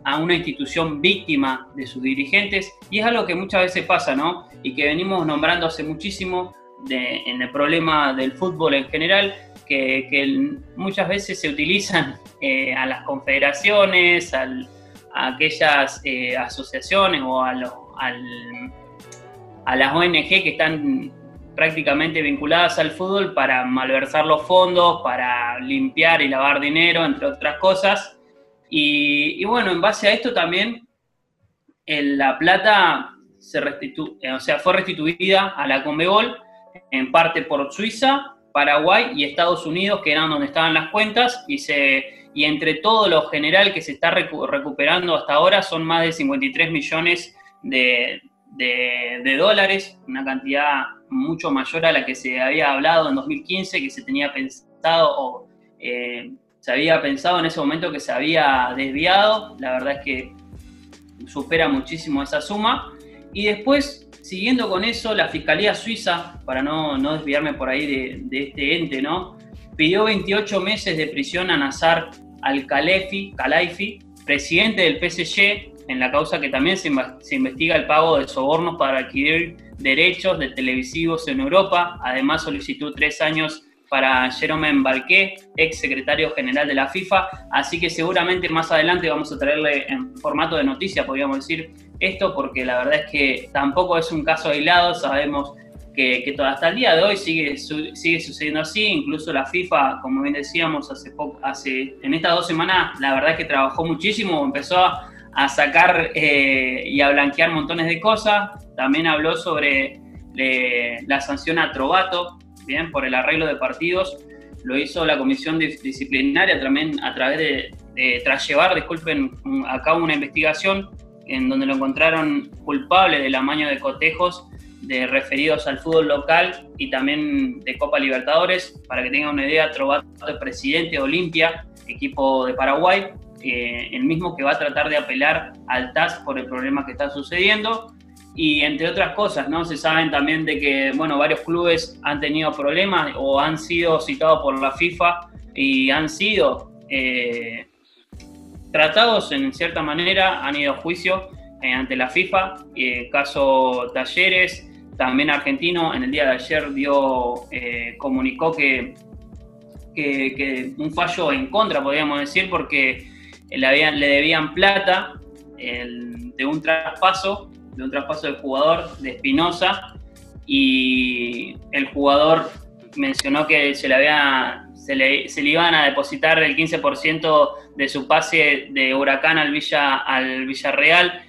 a una institución víctima de sus dirigentes, y es algo que muchas veces pasa, ¿no? Y que venimos nombrando hace muchísimo en el problema del fútbol en general, que, muchas veces se utilizan eh, a las confederaciones, a aquellas eh, asociaciones o a las ONG que están prácticamente vinculadas al fútbol para malversar los fondos, para limpiar y lavar dinero, entre otras cosas. Y, bueno, en base a esto también la plata se eh, o sea, fue restituida a la Conmebol, en parte por Suiza, Paraguay y Estados Unidos, que eran donde estaban las cuentas, y, se, y entre todo lo general que se está recuperando hasta ahora son más de 53 millones de, de, dólares, una cantidad mucho mayor a la que se había hablado en 2015, que se tenía pensado o eh, se había pensado en ese momento que se había desviado, la verdad es que supera muchísimo esa suma. Y después, siguiendo con eso, la Fiscalía Suiza, para no, no desviarme por ahí de, de, este ente, ¿no? pidió 28 meses de prisión a Nazar al-Khalifi, presidente del PSG, en la causa que también se, se, investiga el pago de sobornos para adquirir derechos de televisivos en Europa. Además, solicitó tres años para Jerome Balqué, ex secretario general de la FIFA. Así que seguramente más adelante vamos a traerle en formato de noticia, podríamos decir, esto, porque la verdad es que tampoco es un caso aislado. Sabemos que, que hasta el día de hoy sigue, sigue sucediendo así. Incluso la FIFA, como bien decíamos, hace, poco, hace en estas dos semanas, la verdad es que trabajó muchísimo, empezó a, a sacar eh, y a blanquear montones de cosas. También habló sobre eh, la sanción a Trovato, por el arreglo de partidos. Lo hizo la comisión disciplinaria también a través de, tras llevar, disculpen, a cabo una investigación en donde lo encontraron culpable del amaño de cotejos de referidos al fútbol local y también de Copa Libertadores. Para que tengan una idea, Trovato es presidente de Olimpia, equipo de Paraguay, eh, el mismo que va a tratar de apelar al TAS por el problema que está sucediendo. Y entre otras cosas, ¿no? Se saben también de que, bueno, varios clubes han tenido problemas o han sido citados por la FIFA y han sido eh, tratados en cierta manera, han ido a juicio eh, ante la FIFA. caso Talleres, también argentino, en el día de ayer dio, comunicó que, que, un fallo en contra, podríamos decir, porque le, le debían plata de un traspaso, de un traspaso del jugador de Espinosa, y el jugador mencionó que se le, había, iban a depositar el 15% de su pase de Huracán al, Villa, al Villarreal.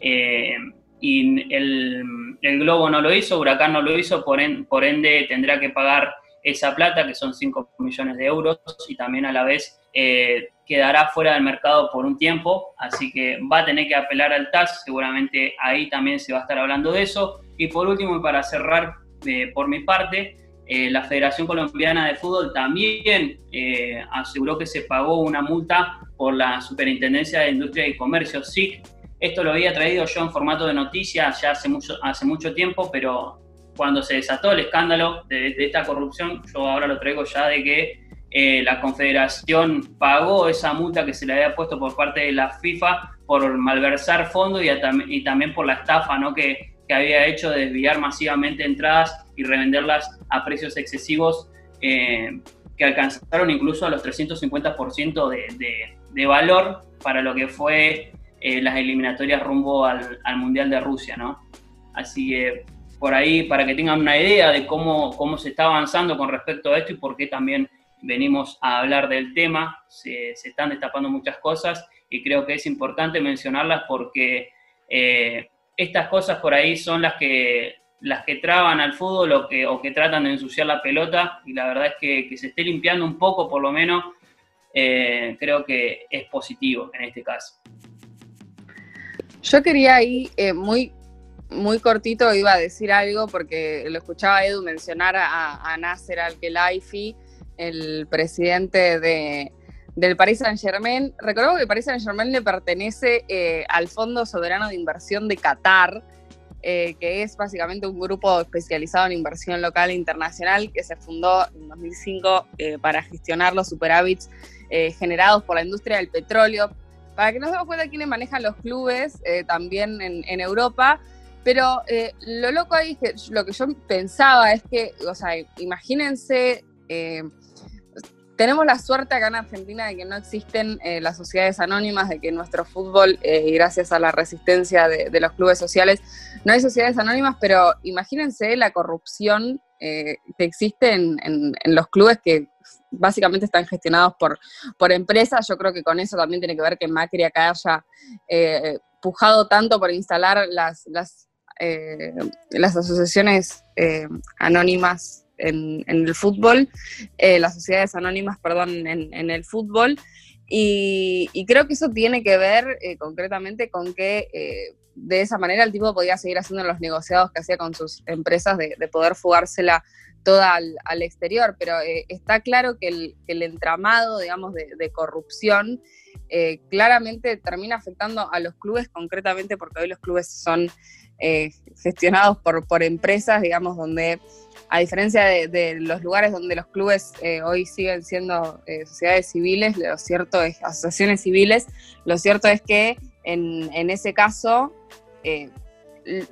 Eh, y el, Globo no lo hizo, Huracán no lo hizo, por, por ende tendrá que pagar esa plata, que son 5 millones de euros, y también a la vez eh, quedará fuera del mercado por un tiempo, así que va a tener que apelar al TAS, seguramente ahí también se va a estar hablando de eso. Y por último, y para cerrar eh, por mi parte, eh, la Federación Colombiana de Fútbol también eh, aseguró que se pagó una multa por la Superintendencia de Industria y Comercio, SIC. Esto lo había traído yo en formato de noticia ya hace mucho, hace mucho tiempo, pero cuando se desató el escándalo de esta corrupción, yo ahora lo traigo ya de que eh, la Confederación pagó esa multa que se le había puesto por parte de la FIFA por malversar fondos y, también por la estafa ¿no? que, había hecho de desviar masivamente entradas y revenderlas a precios excesivos eh, que alcanzaron incluso a los 350% de, de, valor para lo que fue eh, las eliminatorias rumbo al, al, Mundial de Rusia. ¿no? Así que por ahí, para que tengan una idea de cómo, cómo se está avanzando con respecto a esto y por qué también venimos a hablar del tema, se, están destapando muchas cosas y creo que es importante mencionarlas porque eh, estas cosas por ahí son las que, las que traban al fútbol o que, tratan de ensuciar la pelota y la verdad es que, que se esté limpiando un poco por lo menos, eh, creo que es positivo en este caso. Yo quería ir eh, muy, muy cortito, iba a decir algo porque lo escuchaba Edu mencionar a, a Nasser Al-Khelaifi el presidente de, del Paris Saint Germain. Recordemos que el Paris Saint Germain le pertenece eh, al Fondo Soberano de Inversión de Qatar, eh, que es básicamente un grupo especializado en inversión local e internacional que se fundó en 2005 eh, para gestionar los superávits generados por la industria del petróleo. Para que nos demos cuenta de quiénes manejan los clubes también en, en Europa. Pero lo loco ahí es que lo que yo pensaba es que, o sea, imagínense tenemos la suerte acá en Argentina de que no existen eh, las sociedades anónimas, de que nuestro fútbol, eh, gracias a la resistencia de, los clubes sociales, no hay sociedades anónimas, pero imagínense la corrupción eh, que existe en, los clubes que básicamente están gestionados por, por empresas. Yo creo que con eso también tiene que ver que Macri acá haya pujado tanto por instalar las, las, las asociaciones anónimas en, el fútbol, eh, las sociedades anónimas, perdón, en, el fútbol. Y, creo que eso tiene que ver eh, concretamente con que eh, de esa manera el tipo podía seguir haciendo los negociados que hacía con sus empresas de, poder fugársela toda al, exterior, pero está claro que el, entramado, digamos, de, corrupción eh, claramente termina afectando a los clubes concretamente porque hoy los clubes son gestionados por, por empresas, digamos, donde a diferencia de, los lugares donde los clubes hoy siguen siendo sociedades civiles, lo cierto es, asociaciones civiles, lo cierto es que en, ese caso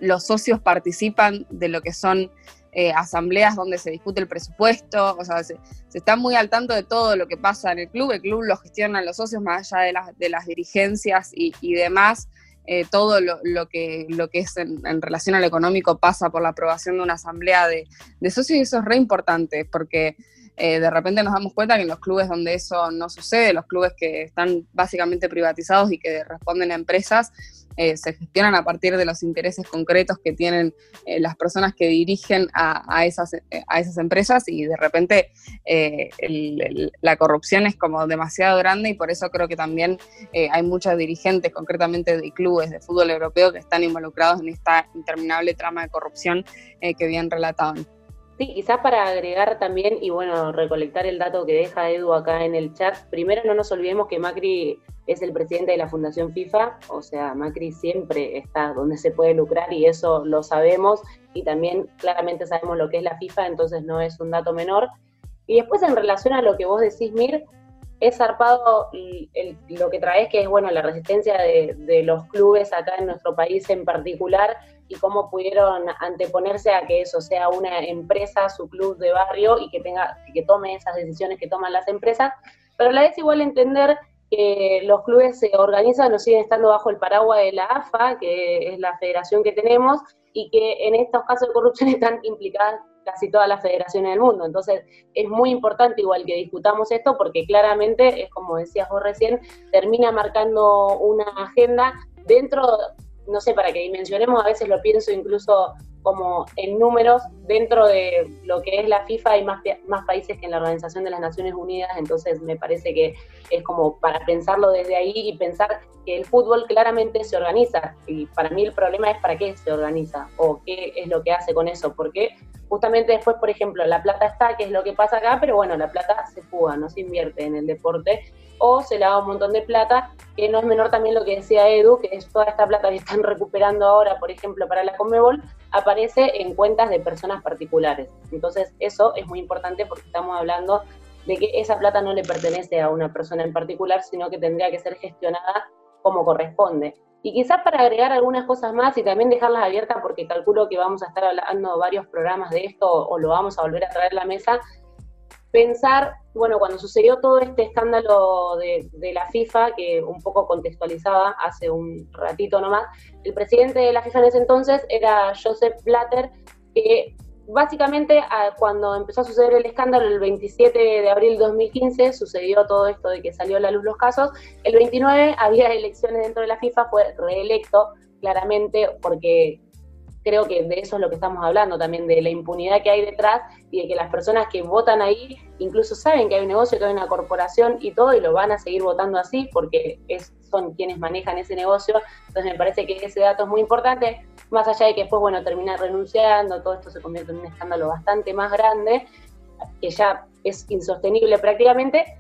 los socios participan de lo que son eh, asambleas donde se discute el presupuesto, o sea, se, está muy al tanto de todo lo que pasa en el club, el club lo gestionan los socios más allá de las, de las dirigencias y, demás, eh, todo lo, que, lo que es en, relación al económico pasa por la aprobación de una asamblea de, socios y eso es re importante porque eh, de repente nos damos cuenta que en los clubes donde eso no sucede, los clubes que están básicamente privatizados y que responden a empresas, eh, se gestionan a partir de los intereses concretos que tienen eh, las personas que dirigen a, esas, a esas empresas y de repente la corrupción es como demasiado grande y por eso creo que también hay muchos dirigentes, concretamente de clubes de fútbol europeo, que están involucrados en esta interminable trama de corrupción que bien relataban. Sí, quizás para agregar también y bueno, recolectar el dato que deja Edu acá en el chat, primero no nos olvidemos que Macri es el presidente de la Fundación FIFA, o sea, Macri siempre está donde se puede lucrar y eso lo sabemos y también claramente sabemos lo que es la FIFA, entonces no es un dato menor. Y después en relación a lo que vos decís, Mir, es zarpado lo que traes, que es bueno la resistencia de, de los clubes acá en nuestro país en particular, y cómo pudieron anteponerse a que eso sea una empresa, su club de barrio y que tenga que tome esas decisiones que toman las empresas, pero a la vez igual entender que los clubes se organizan o siguen estando bajo el paraguas de la AFA, que es la federación que tenemos, y que en estos casos de corrupción están implicadas casi todas las federaciones del mundo. Entonces, es muy importante igual que discutamos esto porque claramente, es como decías vos recién, termina marcando una agenda dentro no sé, para que dimensionemos, a veces lo pienso incluso como en números, dentro de lo que es la FIFA hay más, más países que en la Organización de las Naciones Unidas, entonces me parece que es como para pensarlo desde ahí y pensar que el fútbol claramente se organiza. Y para mí el problema es para qué se organiza o qué es lo que hace con eso, porque justamente después, por ejemplo, la plata está, que es lo que pasa acá, pero bueno, la plata se fuga, no se invierte en el deporte o se le da un montón de plata, que no es menor también lo que decía Edu, que es toda esta plata que están recuperando ahora, por ejemplo, para la Conmebol, aparece en cuentas de personas particulares. Entonces, eso es muy importante porque estamos hablando de que esa plata no le pertenece a una persona en particular, sino que tendría que ser gestionada como corresponde. Y quizás para agregar algunas cosas más y también dejarlas abiertas, porque calculo que vamos a estar hablando varios programas de esto o lo vamos a volver a traer a la mesa, pensar, bueno, cuando sucedió todo este escándalo de, la FIFA, que un poco contextualizaba hace un ratito nomás, el presidente de la FIFA en ese entonces era Joseph Blatter, que básicamente cuando empezó a suceder el escándalo, el 27 de abril de 2015, sucedió todo esto de que salió a la luz los casos, el 29 había elecciones dentro de la FIFA, fue reelecto claramente porque creo que de eso es lo que estamos hablando también, de la impunidad que hay detrás y de que las personas que votan ahí incluso saben que hay un negocio, que hay una corporación y todo, y lo van a seguir votando así porque son quienes manejan ese negocio. Entonces me parece que ese dato es muy importante, más allá de que después, bueno, termina renunciando, todo esto se convierte en un escándalo bastante más grande, que ya es insostenible prácticamente.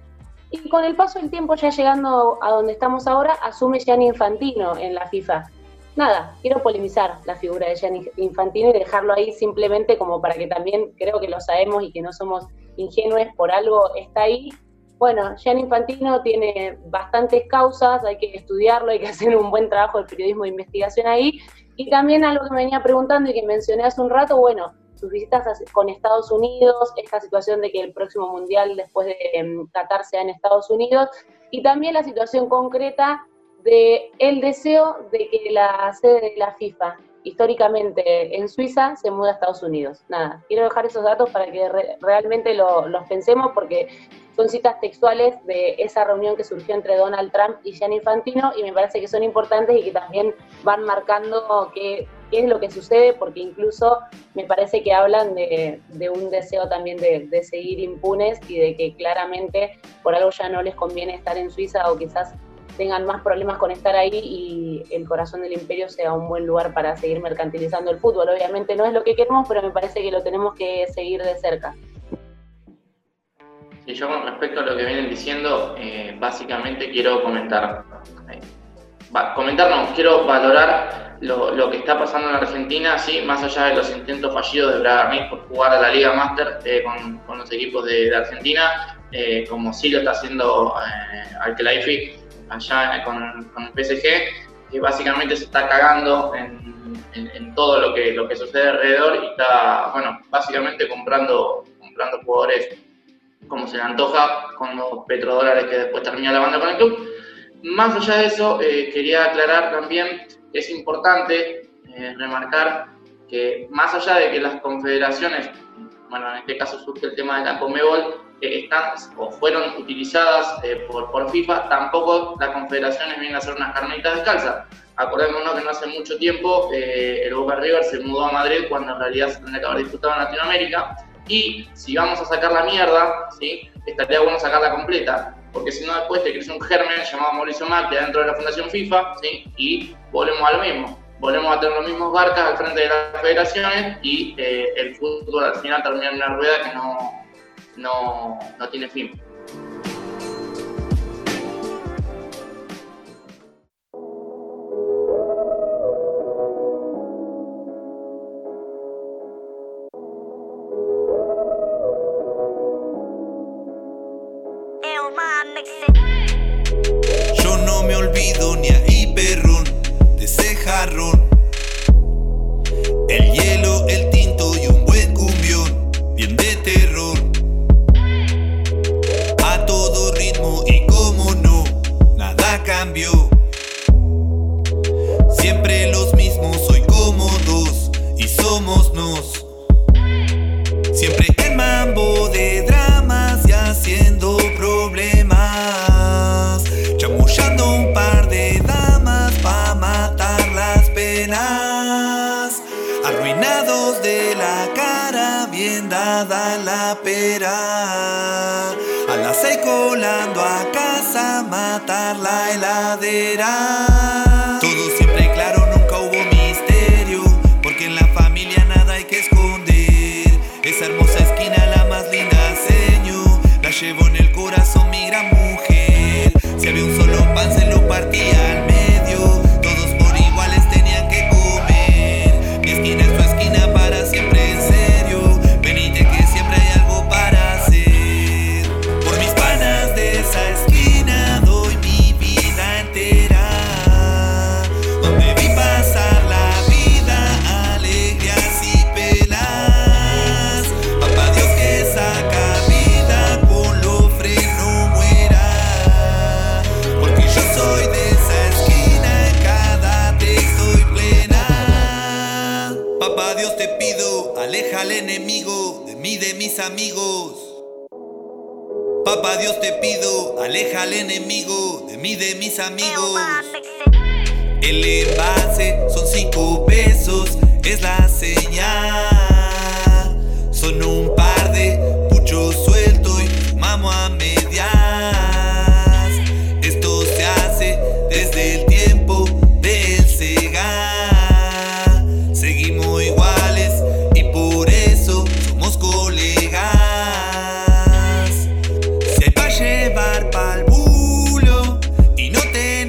Y con el paso del tiempo, ya llegando a donde estamos ahora, asume Gianni Infantino en la FIFA nada, quiero polemizar la figura de Gianni Infantino y dejarlo ahí simplemente como para que también creo que lo sabemos y que no somos ingenuos, por algo está ahí. Bueno, Gianni Infantino tiene bastantes causas, hay que estudiarlo, hay que hacer un buen trabajo de periodismo de investigación ahí. Y también algo que me venía preguntando y que mencioné hace un rato, bueno, sus visitas con Estados Unidos, esta situación de que el próximo mundial después de em, Qatar sea en Estados Unidos, y también la situación concreta de el deseo de que la sede de la FIFA históricamente en Suiza se muda a Estados Unidos. Nada, quiero dejar esos datos para que realmente los pensemos porque son citas textuales de esa reunión que surgió entre Donald Trump y Gianni Infantino y me parece que son importantes y que también van marcando qué, es lo que sucede porque incluso me parece que hablan de, un deseo también de, de seguir impunes y de que claramente por algo ya no les conviene estar en Suiza o quizás tengan más problemas con estar ahí y el corazón del imperio sea un buen lugar para seguir mercantilizando el fútbol. Obviamente no es lo que queremos, pero me parece que lo tenemos que seguir de cerca. Y yo con respecto a lo que vienen diciendo, eh, básicamente quiero comentar. Eh, comentar no, quiero valorar lo, que está pasando en Argentina, sí, más allá de los intentos fallidos de Bragarnik por jugar a la Liga Master eh, con, los equipos de, Argentina, como sí lo está haciendo al Kelaifi allá con, el PSG, que básicamente se está cagando en, todo lo que, lo que sucede alrededor y está, bueno, básicamente comprando, comprando jugadores como se le antoja con los petrodólares que después termina la banda con el club. Más allá de eso, eh, quería aclarar también que es importante eh, remarcar que más allá de que las confederaciones, bueno, en este caso surge el tema de la Comebol, están o fueron utilizadas eh, por, por, FIFA, tampoco las confederaciones vienen a hacer unas carnitas descalzas. Acordémonos que no hace mucho tiempo el Boca River se mudó a Madrid cuando en realidad se tendría que haber disputado en Latinoamérica y si vamos a sacar la mierda, ¿sí? estaría bueno sacarla completa, porque si no después te crece un germen llamado Mauricio Macri dentro de la Fundación FIFA ¿sí? y volvemos a lo mismo. Volvemos a tener los mismos barcas al frente de las federaciones y eh, el fútbol al final termina en una rueda que no, no, no tiene fin.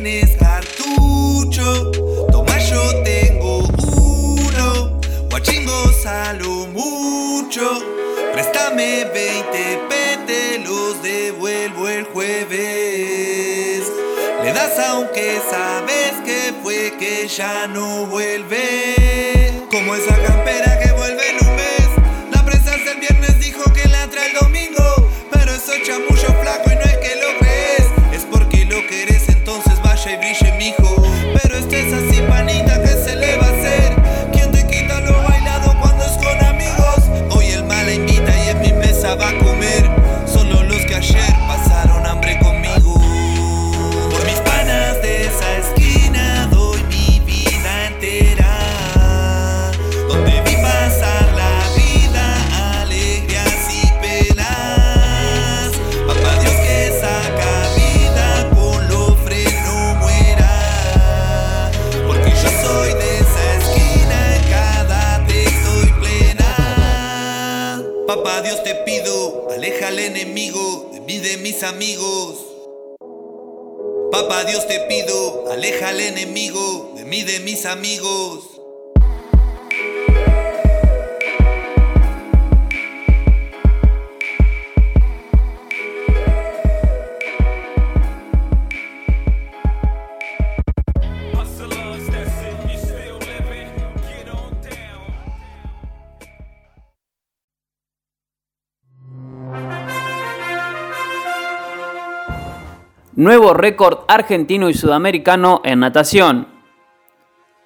tienes cartucho. Toma, yo tengo uno. Guachingo salo mucho. Préstame 20, pete, los devuelvo el jueves. Le das aunque sabes que fue que ya no vuelve. Como esa campera que Dios te pido, aleja al enemigo de mí, de mis amigos. Nuevo récord argentino y sudamericano en natación.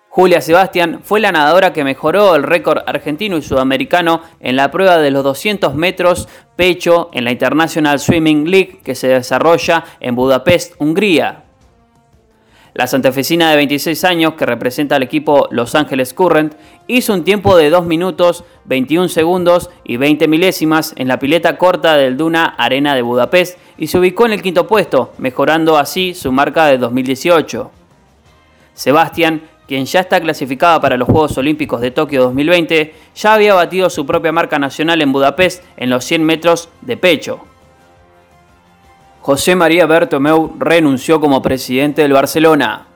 Julia Sebastián fue la nadadora que mejoró el récord argentino y sudamericano en la prueba de los 200 metros pecho en la International Swimming League que se desarrolla en Budapest, Hungría. La santafesina de 26 años, que representa al equipo Los Ángeles Current, hizo un tiempo de 2 minutos, 21 segundos y 20 milésimas en la pileta corta del Duna Arena de Budapest y se ubicó en el quinto puesto, mejorando así su marca de 2018. Sebastián, quien ya está clasificada para los Juegos Olímpicos de Tokio 2020, ya había batido su propia marca nacional en Budapest en los 100 metros de pecho. José María Bertomeu renunció como presidente del Barcelona.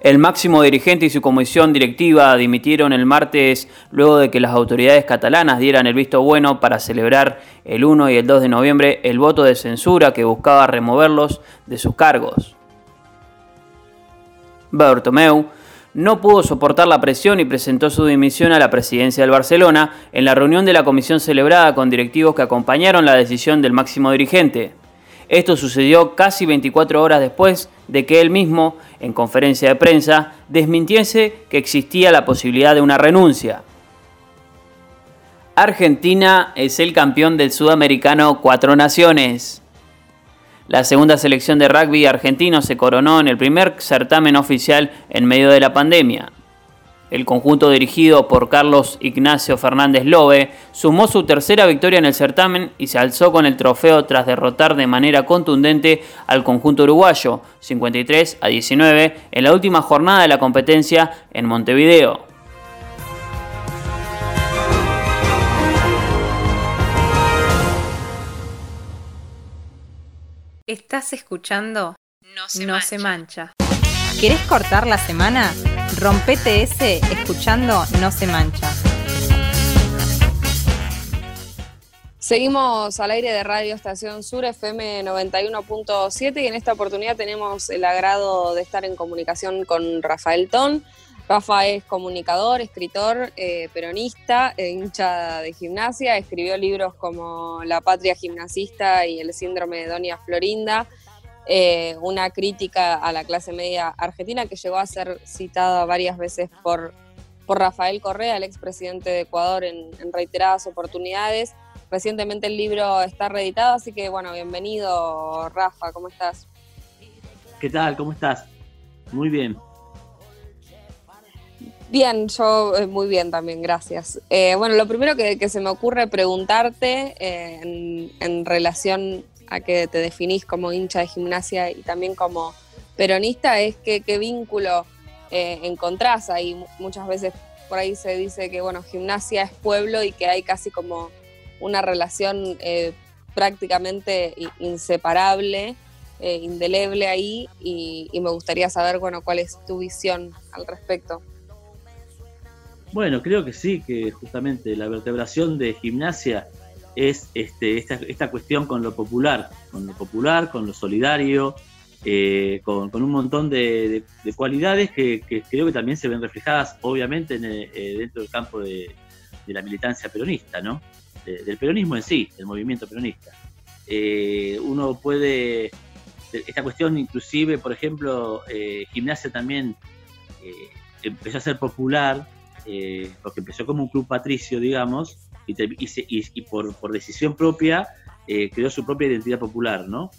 El máximo dirigente y su comisión directiva dimitieron el martes luego de que las autoridades catalanas dieran el visto bueno para celebrar el 1 y el 2 de noviembre el voto de censura que buscaba removerlos de sus cargos. Bertomeu no pudo soportar la presión y presentó su dimisión a la presidencia del Barcelona en la reunión de la comisión celebrada con directivos que acompañaron la decisión del máximo dirigente. Esto sucedió casi 24 horas después de que él mismo, en conferencia de prensa, desmintiese que existía la posibilidad de una renuncia. Argentina es el campeón del sudamericano Cuatro Naciones. La segunda selección de rugby argentino se coronó en el primer certamen oficial en medio de la pandemia. El conjunto dirigido por Carlos Ignacio Fernández Lobe sumó su tercera victoria en el certamen y se alzó con el trofeo tras derrotar de manera contundente al conjunto uruguayo 53 a 19 en la última jornada de la competencia en Montevideo. Estás escuchando No se, no se mancha. ¿Querés cortar la semana? Rompete ese escuchando No se mancha. Seguimos al aire de Radio Estación Sur FM 91.7 y en esta oportunidad tenemos el agrado de estar en comunicación con Rafael Ton. Rafa es comunicador, escritor, eh, peronista, e hincha de gimnasia, escribió libros como La patria gimnasista y El síndrome de Doña Florinda, eh, una crítica a la clase media argentina que llegó a ser citada varias veces por, por Rafael Correa, el expresidente de Ecuador, en, reiteradas oportunidades. Recientemente el libro está reeditado, así que bueno, bienvenido Rafa, ¿cómo estás? ¿Qué tal? ¿Cómo estás? Muy bien. Bien, yo eh, muy bien también, gracias. Eh, bueno, lo primero que, se me ocurre preguntarte en, en, relación a que te definís como hincha de gimnasia y también como peronista es que qué vínculo eh, encontrás ahí. Muchas veces por ahí se dice que bueno, gimnasia es pueblo y que hay casi como una relación eh, prácticamente inseparable, eh, indeleble ahí y, y, me gustaría saber bueno, cuál es tu visión al respecto. Bueno, creo que sí, que justamente la vertebración de gimnasia es este, esta, esta, cuestión con lo popular, con lo popular, con lo solidario, eh, con, un montón de, cualidades que, creo que también se ven reflejadas, obviamente, eh, dentro del campo de, la militancia peronista, ¿no? del peronismo en sí, del movimiento peronista. Eh, uno puede, esta cuestión inclusive, por ejemplo, gimnasia también empezó a ser popular, porque empezó como un club patricio, digamos, y, por, decisión propia eh, creó su propia identidad popular, ¿no?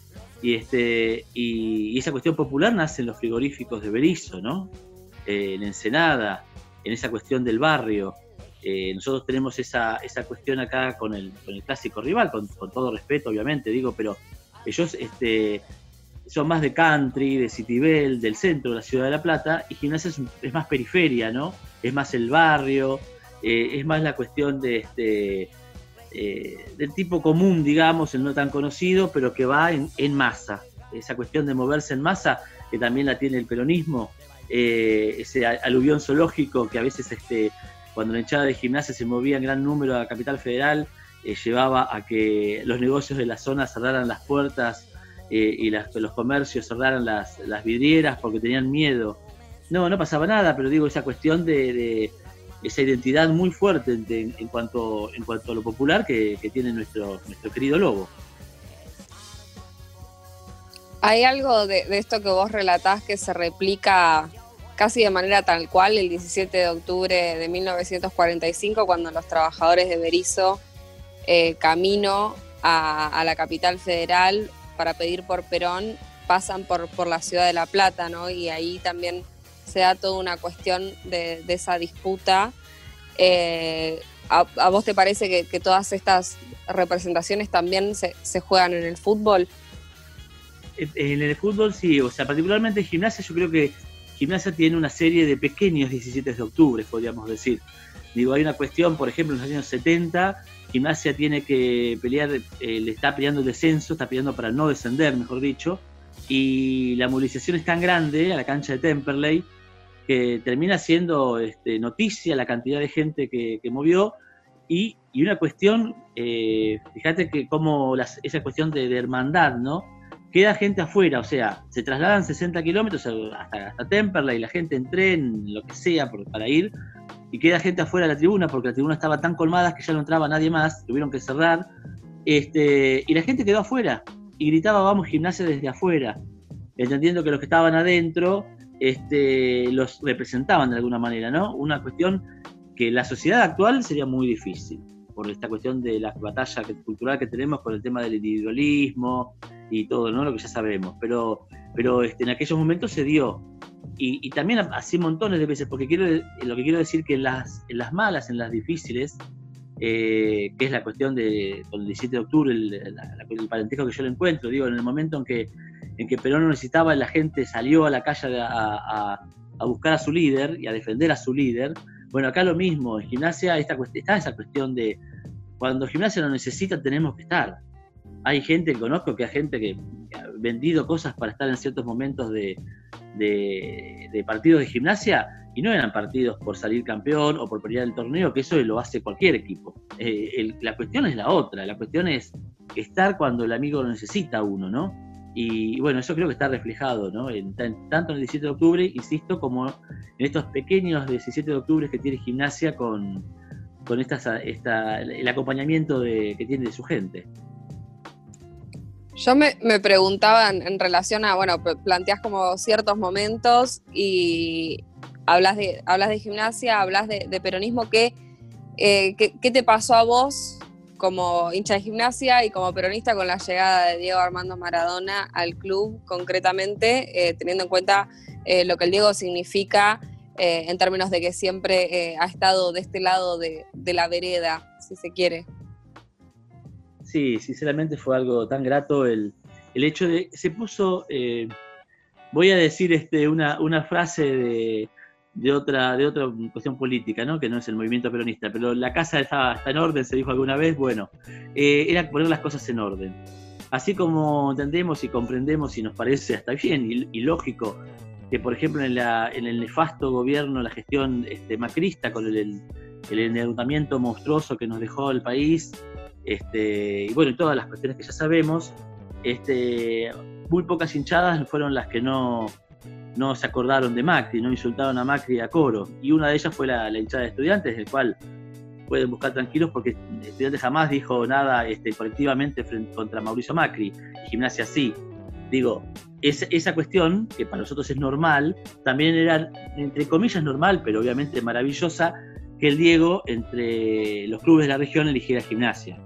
Y, este, y, esa cuestión popular nace en los frigoríficos de Berizo, ¿no? Eh, en Ensenada, en esa cuestión del barrio. Eh, nosotros tenemos esa, esa cuestión acá con el, con el clásico rival, con, todo respeto, obviamente, digo, pero ellos este, son más de country, de Citibel, del centro de la ciudad de La Plata, y Gimnasia es, es más periferia, ¿no? Es más el barrio, eh, es más la cuestión de, este, eh, del tipo común, digamos, el no tan conocido, pero que va en, masa. Esa cuestión de moverse en masa, que también la tiene el peronismo, eh, ese aluvión zoológico que a veces este, cuando la hinchada de gimnasia se movía en gran número a la capital federal, llevaba a que los negocios de la zona cerraran las puertas y los comercios cerraran las, las vidrieras porque tenían miedo. No, no pasaba nada, pero digo, esa cuestión de esa identidad muy fuerte en, cuanto, en cuanto a lo popular que, tiene nuestro, nuestro querido Lobo. ¿Hay algo de, esto que vos relatás que se replica casi de manera tal cual el 17 de octubre de 1945 cuando los trabajadores de Berizo eh, camino a, la capital federal para pedir por Perón pasan por, por la ciudad de La Plata, ¿no? Y ahí también se da toda una cuestión de, esa disputa. Eh, ¿a, vos te parece que, todas estas representaciones también se, juegan en el fútbol? En el fútbol sí, o sea, particularmente en gimnasia, yo creo que gimnasia tiene una serie de pequeños 17 de octubre, podríamos decir. Digo, hay una cuestión, por ejemplo, en los años 70, gimnasia tiene que pelear, eh, le está peleando el descenso, está peleando para no descender, mejor dicho, y la movilización es tan grande a la cancha de Temperley que termina siendo este, noticia la cantidad de gente que, movió y, una cuestión, eh, fíjate que como esa cuestión de, hermandad, ¿no? Queda gente afuera, o sea, se trasladan 60 kilómetros hasta, hasta Temperley, la gente en tren, lo que sea, para ir, y queda gente afuera de la tribuna, porque la tribuna estaba tan colmada que ya no entraba nadie más, tuvieron que cerrar, este, y la gente quedó afuera, y gritaba, vamos, gimnasia desde afuera, entendiendo que los que estaban adentro este, los representaban de alguna manera, ¿no? Una cuestión que la sociedad actual sería muy difícil, por esta cuestión de la batalla cultural que tenemos con el tema del individualismo y todo, ¿no? Lo que ya sabemos, pero, pero este, en aquellos momentos se dio. Y, también así montones de veces, porque quiero, lo que quiero decir que en las, en las malas, en las difíciles, eh, que es la cuestión de, con el 17 de octubre, el, el parentesco que yo le encuentro, digo, en el momento en que en que Perón no necesitaba, la gente salió a la calle a, buscar a su líder y a defender a su líder. Bueno, acá lo mismo, en gimnasia está esa cuestión de cuando gimnasia lo necesita tenemos que estar. Hay gente, conozco que hay gente que, ha vendido cosas para estar en ciertos momentos de, partidos de gimnasia y no eran partidos por salir campeón o por pelear el torneo, que eso lo hace cualquier equipo. Eh, la cuestión es la otra, la cuestión es estar cuando el amigo lo necesita uno, ¿no? Y bueno, eso creo que está reflejado, ¿no? En, tanto en el 17 de octubre, insisto, como en estos pequeños 17 de octubre que tiene gimnasia con, con esta, el acompañamiento de, que tiene de su gente. Yo me, preguntaba en, relación a, bueno, planteas como ciertos momentos y hablas de, hablas de gimnasia, hablas de, peronismo, ¿qué, eh, ¿qué, qué, te pasó a vos como hincha de gimnasia y como peronista con la llegada de Diego Armando Maradona al club, concretamente, eh, teniendo en cuenta eh, lo que el Diego significa eh, en términos de que siempre ha estado de este lado de, la vereda, si se quiere. Sí, sinceramente fue algo tan grato el, el hecho de... Se puso, voy a decir este, una, una frase de de otra, de otra cuestión política, ¿no? que no es el movimiento peronista, pero la casa está, en orden, se dijo alguna vez, bueno, eh, era poner las cosas en orden. Así como entendemos y comprendemos y nos parece hasta bien y, lógico que, por ejemplo, en, la, en, el nefasto gobierno, la gestión este, macrista, con el, el, endeudamiento monstruoso que nos dejó el país, este, y bueno, todas las cuestiones que ya sabemos, este, muy pocas hinchadas fueron las que no, no se acordaron de Macri, no insultaron a Macri a coro. Y una de ellas fue la, hinchada de estudiantes, del cual pueden buscar tranquilos porque estudiantes jamás dijo nada este, colectivamente contra Mauricio Macri. gimnasia sí. Digo, esa cuestión, que para nosotros es normal, también era, entre comillas, normal, pero obviamente maravillosa, que el Diego, entre los clubes de la región, eligiera gimnasia.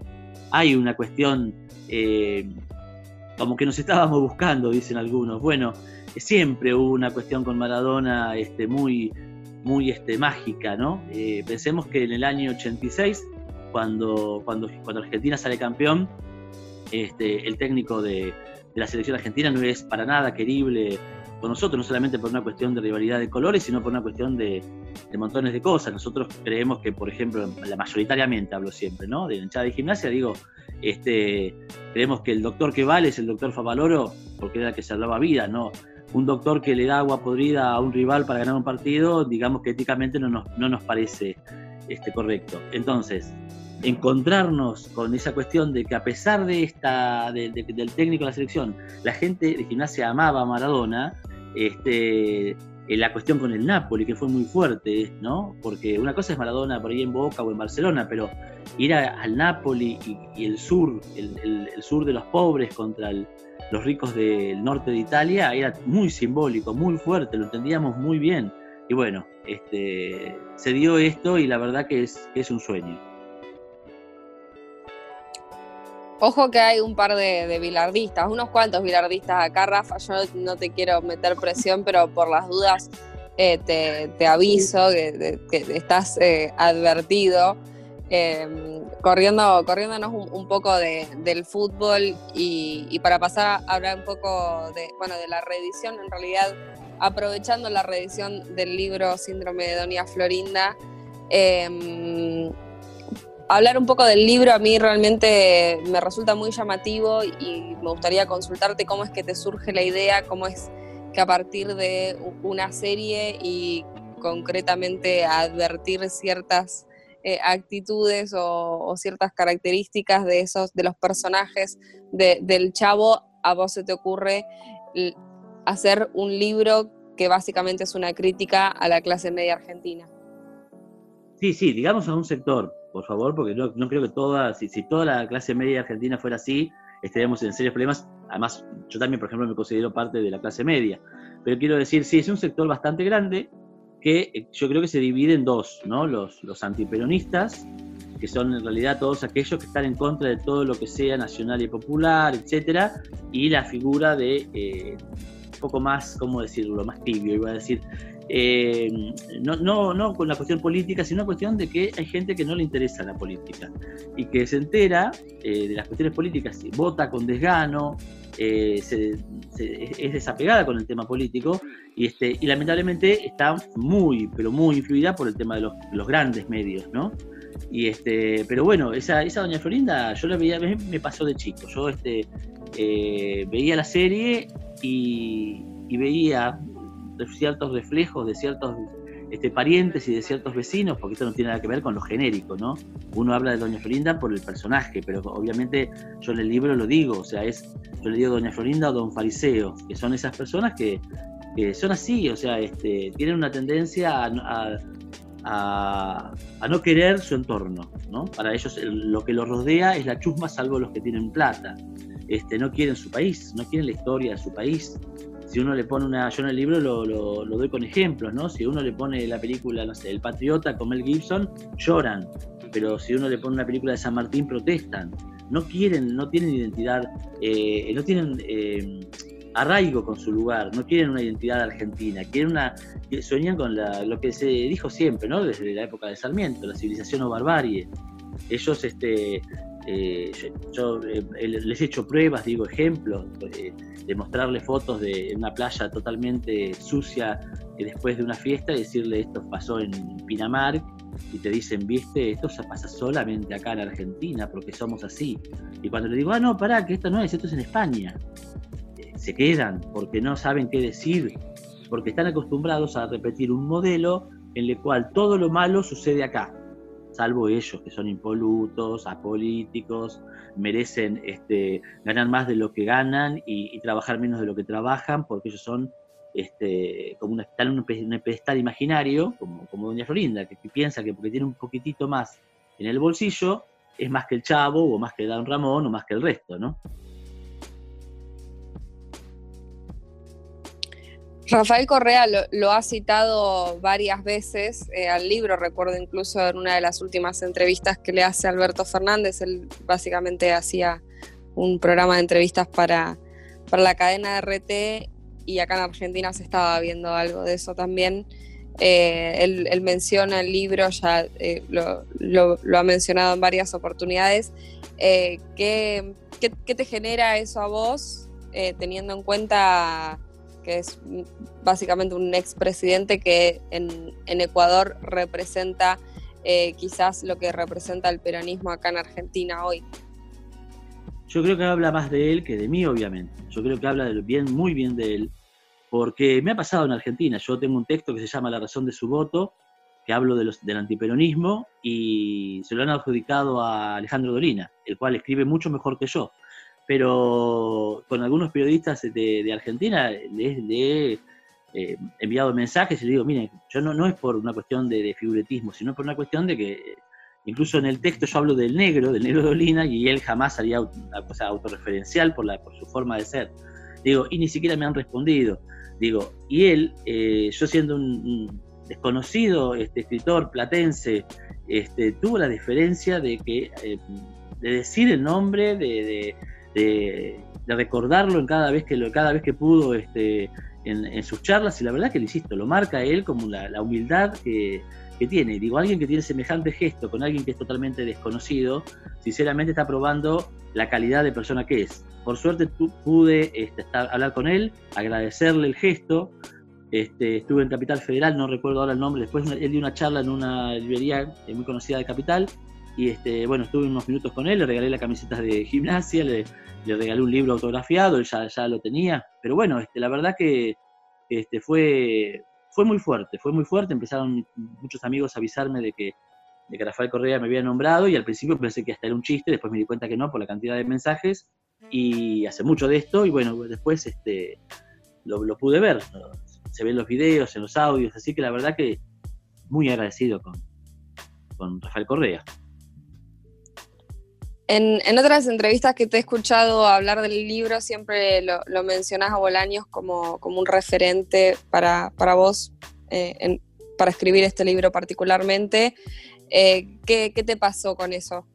Hay una cuestión, eh, como que nos estábamos buscando, dicen algunos. Bueno, siempre hubo una cuestión con Maradona este, muy, muy este, mágica, ¿no? Eh, pensemos que en el año 86, cuando, cuando, cuando Argentina sale campeón, este, el técnico de, la selección argentina no es para nada querible con nosotros, no solamente por una cuestión de rivalidad de colores, sino por una cuestión de, montones de cosas. Nosotros creemos que, por ejemplo, la mayoritariamente hablo siempre, ¿no? De la hinchada de gimnasia, digo, este, creemos que el doctor que vale es el doctor Favaloro, porque era el que se hablaba vida, ¿no? Un doctor que le da agua podrida a un rival para ganar un partido, digamos que éticamente no nos, no nos parece este, correcto. Entonces, encontrarnos con esa cuestión de que a pesar de esta del técnico de la selección, la gente de gimnasia amaba a Maradona, este, la cuestión con el Napoli, que fue muy fuerte, ¿no? Porque una cosa es Maradona por ahí en Boca o en Barcelona, pero ir al Napoli y, el sur, el, sur de los pobres contra los ricos del norte de Italia era muy simbólico, muy fuerte, lo entendíamos muy bien. Y bueno, este, se dio esto y la verdad que es, que es un sueño. Ojo que hay un par de, de, bilardistas, unos cuantos bilardistas acá, Rafa. Yo no te quiero meter presión, pero por las dudas eh, te, aviso que, estás eh, advertido. Em, corriendo, corriéndonos un, poco del fútbol y, para pasar a hablar un poco de, bueno, de la reedición, en realidad aprovechando la reedición del libro Síndrome de Doña Florinda. Em, hablar un poco del libro a mí realmente me resulta muy llamativo y me gustaría consultarte cómo es que te surge la idea, cómo es que a partir de una serie y concretamente advertir ciertas eh, actitudes o, ciertas características de esos de los personajes del chavo a vos se te ocurre hacer un libro que básicamente es una crítica a la clase media argentina. Sí, sí, digamos a un sector, por favor, porque no, creo que toda, si, si, toda la clase media argentina fuera así, estaríamos en serios problemas. Además, yo también, por ejemplo, me considero parte de la clase media. Pero quiero decir, sí, es un sector bastante grande que eh, yo creo que se divide en dos, ¿no? Los, los antiperonistas, que son en realidad todos aquellos que están en contra de todo lo que sea nacional y popular, etcétera, y la figura de eh, un poco más, ¿cómo decirlo?, más tibio, iba a decir, eh, no, no, no con la cuestión política, sino la cuestión de que hay gente que no le interesa la política y que se entera eh, de las cuestiones políticas, vota con desgano, eh, es desapegada con el tema político y, este, y lamentablemente está muy, pero muy influida por el tema de los, los grandes medios, ¿no? Y este, pero bueno, esa, esa doña Florinda, yo la veía, me pasó de chico. Yo este, veía la serie y, y veía ciertos reflejos de ciertos este, parientes y de ciertos vecinos, porque esto no tiene nada que ver con lo genérico, ¿no? Uno habla de Doña Florinda por el personaje, pero obviamente yo en el libro lo digo, o sea, es, yo le digo Doña Florinda o Don Fariseo, que son esas personas que, son así, o sea, este, tienen una tendencia a, no querer su entorno, ¿no? Para ellos lo que los rodea es la chusma, salvo los que tienen plata. Este, no quieren su país, no quieren la historia de su país, si uno le pone una, yo en el libro lo, lo, doy con ejemplos, ¿no? Si uno le pone la película, no sé, El Patriota con Mel Gibson, lloran, pero si uno le pone una película de San Martín, protestan. No quieren, no tienen identidad, eh, no tienen eh, arraigo con su lugar, no quieren una identidad argentina, quieren una, sueñan con lo que se dijo siempre, ¿no? Desde la época de Sarmiento, la civilización o barbarie. Ellos, este, eh, yo, les he hecho pruebas, digo ejemplos, de mostrarle fotos de una playa totalmente sucia y después de una fiesta y decirle esto pasó en Pinamar y te dicen, viste, esto se pasa solamente acá en Argentina porque somos así. Y cuando le digo, ah, no, pará, que esto no es, esto es en España, eh, se quedan porque no saben qué decir, porque están acostumbrados a repetir un modelo en el cual todo lo malo sucede acá salvo ellos que son impolutos, apolíticos, merecen este, ganar más de lo que ganan y, trabajar menos de lo que trabajan, porque ellos son este, como una, están en un pedestal imaginario, como, como Doña Florinda, que, piensa que porque tiene un poquitito más en el bolsillo, es más que el Chavo, o más que Don Ramón, o más que el resto, ¿no? Rafael Correa lo, ha citado varias veces eh, al libro, recuerdo incluso en una de las últimas entrevistas que le hace Alberto Fernández, él básicamente hacía un programa de entrevistas para, para la cadena de RT y acá en Argentina se estaba viendo algo de eso también. Eh, él, menciona el libro, ya eh, lo, ha mencionado en varias oportunidades. ¿qué, qué, te genera eso a vos, teniendo en cuenta que es básicamente un expresidente que en, en Ecuador representa eh, quizás lo que representa el peronismo acá en Argentina hoy. Yo creo que habla más de él que de mí, obviamente. Yo creo que habla bien, muy bien de él, porque me ha pasado en Argentina. Yo tengo un texto que se llama La razón de su voto, que hablo de los, del antiperonismo, y se lo han adjudicado a Alejandro Dolina, el cual escribe mucho mejor que yo. Pero con algunos periodistas de, Argentina le, he eh, enviado mensajes y le digo, miren, yo no, no es por una cuestión de, de figuretismo, sino por una cuestión de que Incluso en el texto yo hablo del negro, del negro de Olina, y él jamás haría una cosa autorreferencial por, la, por su forma de ser. Digo, y ni siquiera me han respondido. Digo, y él, eh, yo siendo un, desconocido este, escritor platense, este, tuvo la diferencia de que eh, de decir el nombre, de, recordarlo en cada vez que lo, cada vez que pudo este, en, sus charlas, y la verdad que, le insisto, lo marca él como la, humildad que, que tiene. Digo, alguien que tiene semejante gesto con alguien que es totalmente desconocido, sinceramente está probando la calidad de persona que es. Por suerte pude este, hablar con él, agradecerle el gesto. Este, estuve en Capital Federal, no recuerdo ahora el nombre, después él dio una charla en una librería eh, muy conocida de Capital y este, bueno, estuve unos minutos con él, le regalé la camiseta de gimnasia, le, regalé un libro autografiado, él ya, ya lo tenía, pero bueno, este, la verdad que este, fue, fue muy fuerte, fue muy fuerte. Empezaron muchos amigos a avisarme de que, de que Rafael Correa me había nombrado y al principio pensé que hasta era un chiste, después me di cuenta que no por la cantidad de mensajes y hace mucho de esto y bueno, después este, lo, pude ver. Se ven los videos, en los audios, así que la verdad que muy agradecido con, con Rafael Correa. En, otras entrevistas que te he escuchado hablar del libro, siempre lo, lo mencionas a Bolaños como, como un referente para, vos, eh, para escribir este libro particularmente. Eh, ¿qué, te pasó con eso?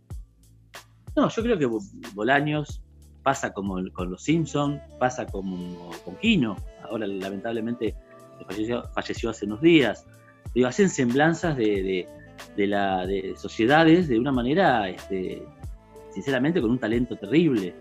No, yo creo que Bolaños pasa como con los Simpsons, pasa como con Kino, ahora lamentablemente falleció, falleció hace unos días. Digo, hacen semblanzas de, de, de sociedades de una manera este, sinceramente con un talento terrible.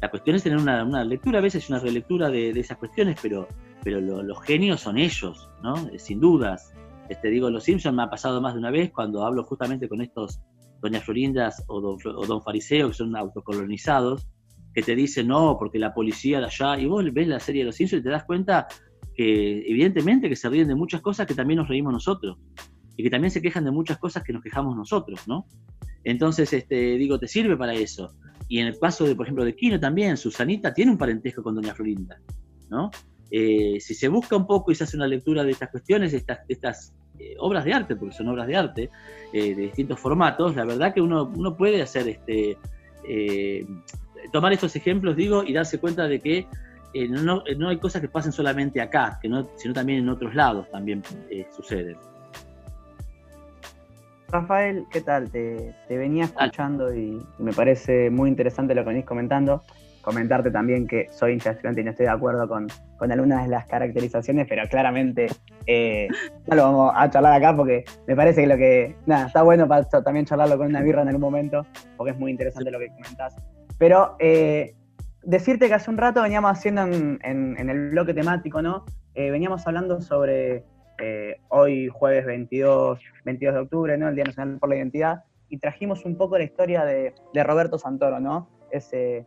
La cuestión es tener una, lectura, a veces una relectura de, esas cuestiones, pero, pero los genios son ellos, ¿no? Eh, sin dudas. Este, digo, Los Simpsons me ha pasado más de una vez cuando hablo justamente con estos Doña Florindas o Don, o don Fariseo, que son autocolonizados, que te dicen, no, porque la policía de allá, y vos ves la serie de Los Simpsons y te das cuenta que evidentemente que se ríen de muchas cosas que también nos reímos nosotros, y que también se quejan de muchas cosas que nos quejamos nosotros, ¿no? Entonces, este, digo, te sirve para eso. Y en el caso de, por ejemplo, de Quino también, Susanita tiene un parentesco con Doña Florinda, ¿no? Eh, si se busca un poco y se hace una lectura de estas cuestiones, estas, estas eh, obras de arte, porque son obras de arte, eh, de distintos formatos, la verdad que uno, uno puede hacer este, tomar estos ejemplos, digo, y darse cuenta de que no, no, hay cosas que pasen solamente acá, que no, sino también en otros lados también suceden. Rafael, ¿qué tal? Te, venía escuchando y, me parece muy interesante lo que venís comentando. Comentarte también que soy hincha estudiante y no estoy de acuerdo con, algunas de las caracterizaciones, pero claramente eh, no lo vamos a charlar acá porque me parece que lo que. Nada, está bueno para también charlarlo con una birra en algún momento, porque es muy interesante lo que comentás. Pero eh, decirte que hace un rato veníamos haciendo en, el bloque temático, ¿no? Eh, veníamos hablando sobre eh, hoy jueves 22, 22 de octubre, ¿no? el Día Nacional por la Identidad, y trajimos un poco la historia de, Roberto Santoro, ¿no? Ese,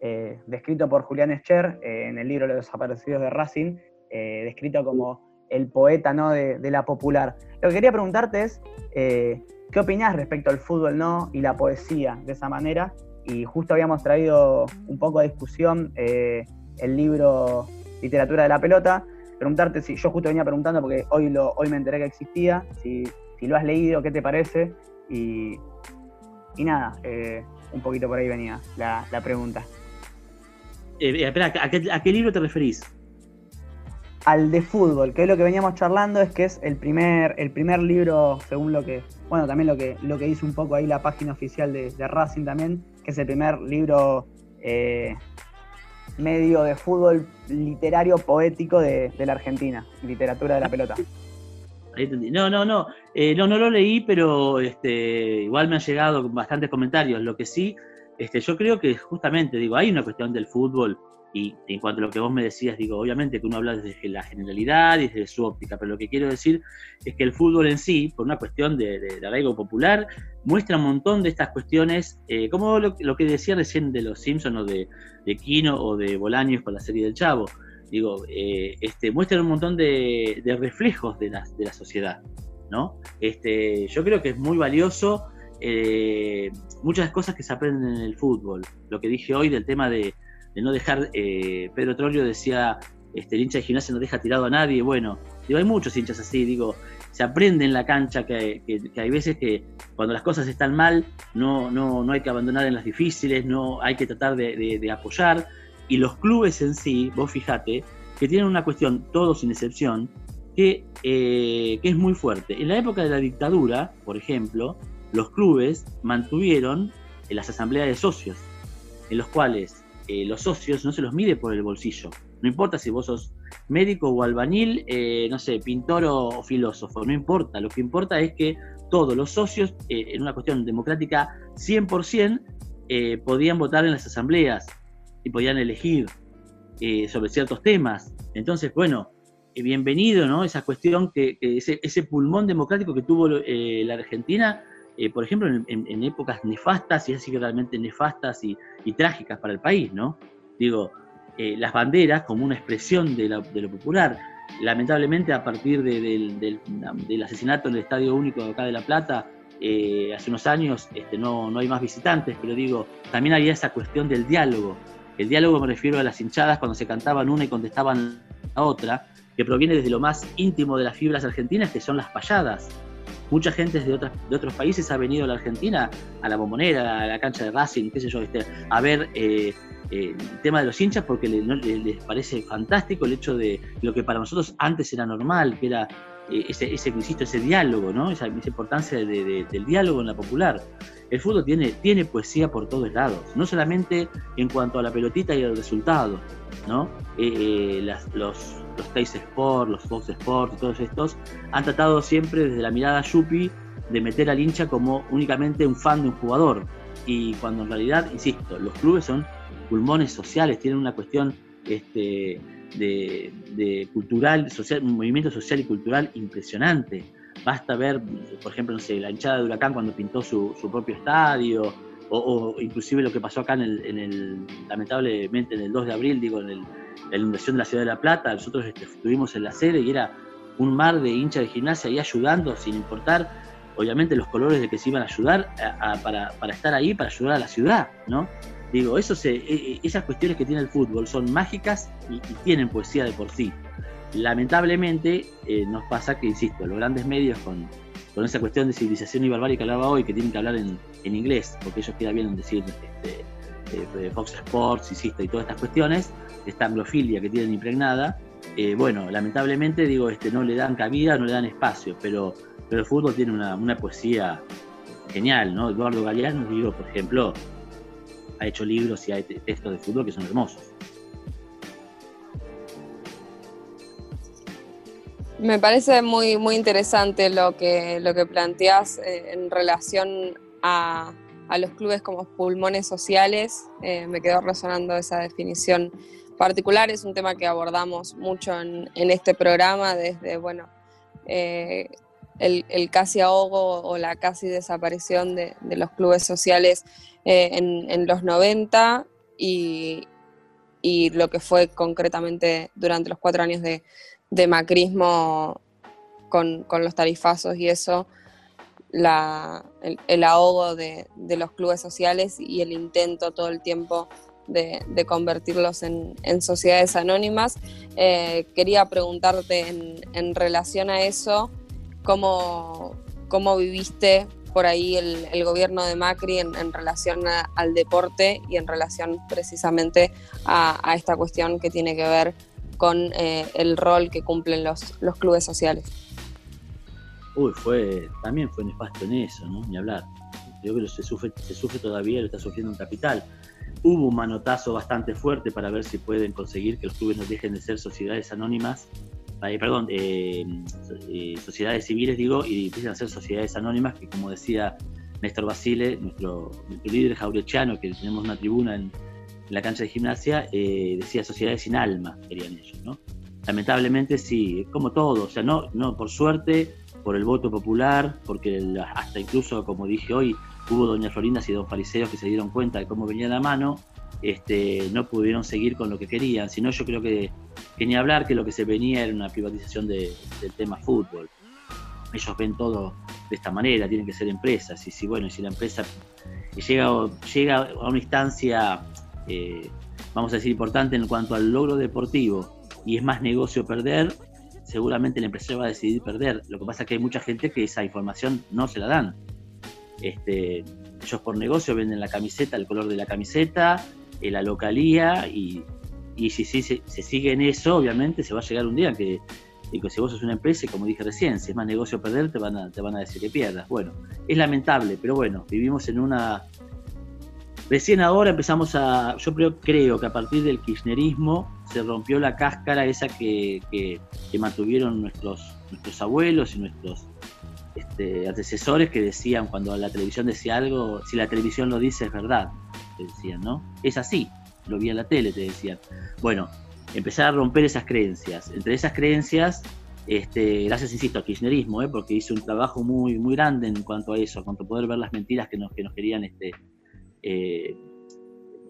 eh, descrito por Julián Escher eh, en el libro Los desaparecidos de Racing, descrito como el poeta ¿no? de, la popular. Lo que quería preguntarte es, ¿qué opinás respecto al fútbol ¿no? y la poesía de esa manera? Y justo habíamos traído un poco de discusión el libro Literatura de la Pelota, preguntarte si yo justo venía preguntando porque hoy, lo, hoy me enteré que existía, si, lo has leído, qué te parece y, y nada, eh, un poquito por ahí venía la, pregunta. Eh, eh, espera, ¿a qué, libro te referís? Al de fútbol, que es lo que veníamos charlando, es que es el primer, el primer libro, según lo que, bueno, también lo que, lo que hizo un poco ahí la página oficial de, Racing también, que es el primer libro medio de fútbol literario poético de, la Argentina, literatura de la pelota. No, no, no, eh, no, no lo leí, pero este, igual me han llegado bastantes comentarios. Lo que sí, este, yo creo que justamente, digo, hay una cuestión del fútbol Y en cuanto a lo que vos me decías, digo, obviamente que uno habla desde la generalidad y desde su óptica, pero lo que quiero decir es que el fútbol en sí, por una cuestión de, de, arraigo popular, muestra un montón de estas cuestiones, eh, como lo, que decía recién de los Simpsons o de, de Kino o de Bolaños con la serie del Chavo. Digo, eh, este, muestran un montón de, reflejos de la, de la sociedad. ¿no? Este, yo creo que es muy valioso eh, muchas cosas que se aprenden en el fútbol. Lo que dije hoy del tema de, no dejar, eh, Pedro Trollio decía, este, el hincha de gimnasia no deja tirado a nadie. Bueno, digo, hay muchos hinchas así, digo, se aprende en la cancha que, hay veces que cuando las cosas están mal, no, no, no hay que abandonar en las difíciles, no hay que tratar de, apoyar. Y los clubes en sí, vos fijate, que tienen una cuestión, todos sin excepción, que, eh, que es muy fuerte. En la época de la dictadura, por ejemplo, los clubes mantuvieron las asambleas de socios, en los cuales eh, los socios no se los mide por el bolsillo. No importa si vos sos médico o albañil, eh, no sé, pintor o, filósofo, no importa. Lo que importa es que todos los socios, eh, en una cuestión democrática 100%, podían votar en las asambleas y podían elegir sobre ciertos temas. Entonces, bueno, bienvenido, ¿no? Esa cuestión que, ese, pulmón democrático que tuvo la Argentina eh, por ejemplo, en, épocas nefastas, y así que realmente nefastas y, trágicas para el país, ¿no? Digo, eh, las banderas como una expresión de, lo popular. Lamentablemente, a partir del, asesinato en el Estadio Único de acá de La Plata, eh, hace unos años este, no, no hay más visitantes, pero digo, también había esa cuestión del diálogo. El diálogo me refiero a las hinchadas cuando se cantaban una y contestaban a otra, que proviene desde lo más íntimo de las fibras argentinas, que son las payadas mucha gente de, otras, de otros países ha venido a la Argentina, a la bombonera, a la cancha de Racing, qué sé yo, este, a ver eh, el tema de los hinchas porque les parece fantástico el hecho de lo que para nosotros antes era normal, que era eh, ese, ese, ese diálogo, ¿no? esa, importancia del diálogo en la popular. El fútbol tiene, tiene poesía por todos lados, no solamente en cuanto a la pelotita y al resultado, ¿no? los, los Taste Sport, los Fox Sport, todos estos, han tratado siempre desde la mirada yuppie de meter al hincha como únicamente un fan de un jugador. Y cuando en realidad, insisto, los clubes son pulmones sociales, tienen una cuestión este, de, cultural, social, movimiento social y cultural impresionante. Basta ver, por ejemplo, no sé, la hinchada de Huracán cuando pintó su, propio estadio, o, inclusive lo que pasó acá en el, en el, lamentablemente en el 2 de abril, digo, en el, la inundación de la ciudad de La Plata, nosotros este, estuvimos en la sede y era un mar de hinchas de gimnasia ahí ayudando, sin importar, obviamente, los colores de que se iban a ayudar para, estar ahí, para ayudar a la ciudad, ¿no? Digo, eso se, e, e, esas cuestiones que tiene el fútbol son mágicas y, tienen poesía de por sí. Lamentablemente eh, nos pasa que, insisto, los grandes medios con, con esa cuestión de civilización y barbarie que hablaba hoy, que tienen que hablar en, inglés, porque ellos queda bien decir este, eh, Fox Sports, insisto, y todas estas cuestiones, esta anglofilia que tienen impregnada, eh, bueno, lamentablemente digo, este, no le dan cabida, no le dan espacio, pero, pero el fútbol tiene una, poesía genial, ¿no? Eduardo Galeano, digo, por ejemplo, ha hecho libros y hay textos de fútbol que son hermosos. Me parece muy, muy interesante lo que, lo que planteas eh, en relación a, a, los clubes como pulmones sociales. Eh, me quedó resonando esa definición particular, es un tema que abordamos mucho en, este programa, desde, bueno, eh, el, casi ahogo o la casi desaparición de, los clubes sociales eh, en, los 90 y, lo que fue concretamente durante los cuatro años de, macrismo con, los tarifazos y eso, el, ahogo de, los clubes sociales y el intento todo el tiempo de, convertirlos en, sociedades anónimas. Eh, quería preguntarte en, relación a eso, ¿cómo, cómo viviste por ahí el, gobierno de Macri en, relación al deporte y en relación precisamente a, esta cuestión que tiene que ver con eh, el rol que cumplen los, los clubes sociales? Uy, fue, también fue nefasto en eso, ¿no? Ni hablar. Yo creo que se sufre, se sufre todavía, lo está sufriendo un capital. Hubo un manotazo bastante fuerte para ver si pueden conseguir que los clubes no dejen de ser sociedades anónimas, perdón, eh, eh, sociedades civiles, digo, y empiecen a ser sociedades anónimas, que como decía Néstor Basile, nuestro, líder jaurechiano, que tenemos una tribuna en, en la cancha de gimnasia, eh, decía sociedades sin alma, querían ellos, ¿no? Lamentablemente sí, como todo, o sea, no, no, por suerte, por el voto popular, porque hasta incluso, como dije hoy, hubo doña Florindas y don Fariseos que se dieron cuenta de cómo venía la mano, este, no pudieron seguir con lo que querían, sino yo creo que, ni hablar que lo que se venía era una privatización del tema fútbol. Ellos ven todo de esta manera, tienen que ser empresas, y si bueno, si la empresa llega, llega a una instancia, eh, vamos a decir, importante en cuanto al logro deportivo, y es más negocio perder, seguramente el empresario va a decidir perder. Lo que pasa es que hay mucha gente que esa información no se la dan. Este, ellos por negocio venden la camiseta, el color de la camiseta, eh, la localía y, y si, si se, sigue en eso, obviamente se va a llegar un día que, que si vos sos una empresa, como dije recién, si es más negocio perder, te van a, te van a decir que pierdas. Bueno, es lamentable, pero bueno, vivimos en una... Recién ahora empezamos a, yo creo, creo que a partir del kirchnerismo se rompió la cáscara esa que, que, que mantuvieron nuestros, nuestros abuelos y nuestros este, antecesores que decían cuando la televisión decía algo, si la televisión lo dice es verdad, te decían, ¿no? Es así, lo vi en la tele, te decían. Bueno, empezar a romper esas creencias. Entre esas creencias, este, gracias, insisto, al kirchnerismo, ¿eh? porque hizo un trabajo muy, muy grande en cuanto a eso, en cuanto a poder ver las mentiras que nos, que nos querían este, eh,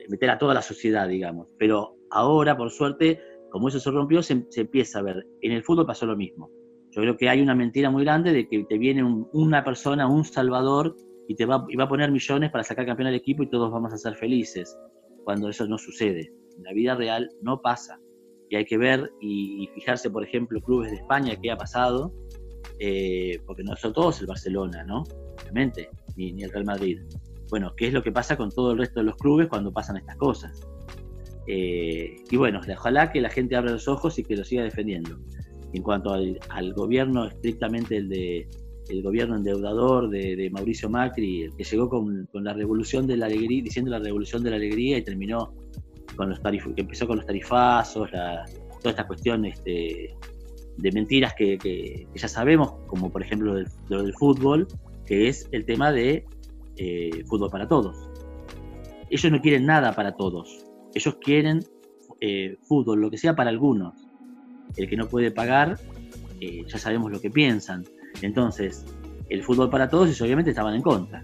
meter a toda la sociedad, digamos. Pero ahora, por suerte, como eso se rompió, se, se empieza a ver. En el fútbol pasó lo mismo yo creo que hay una mentira muy grande de que te viene una persona, un salvador, y te va, a poner millones para sacar campeón al equipo y todos vamos a ser felices, cuando eso no sucede. En la vida real no pasa. Y hay que ver y, fijarse, por ejemplo, clubes de España, qué ha pasado, eh, porque no son todos el Barcelona, ¿no? Obviamente, ni, ni, el Real Madrid. Bueno, ¿qué es lo que pasa con todo el resto de los clubes cuando pasan estas cosas? Eh, y bueno, ojalá que la gente abra los ojos y que lo siga defendiendo en cuanto al, gobierno estrictamente el de el gobierno endeudador de, Mauricio Macri, que llegó con, la revolución de la alegría, diciendo la revolución de la alegría y terminó con los tarif que empezó con los tarifazos, toda esta cuestión este, de mentiras que, ya sabemos, como por ejemplo lo del, fútbol, que es el tema de eh, fútbol para todos. Ellos no quieren nada para todos, ellos quieren eh, fútbol, lo que sea para algunos el que no puede pagar, eh, ya sabemos lo que piensan. Entonces, el fútbol para todos, y obviamente estaban en contra.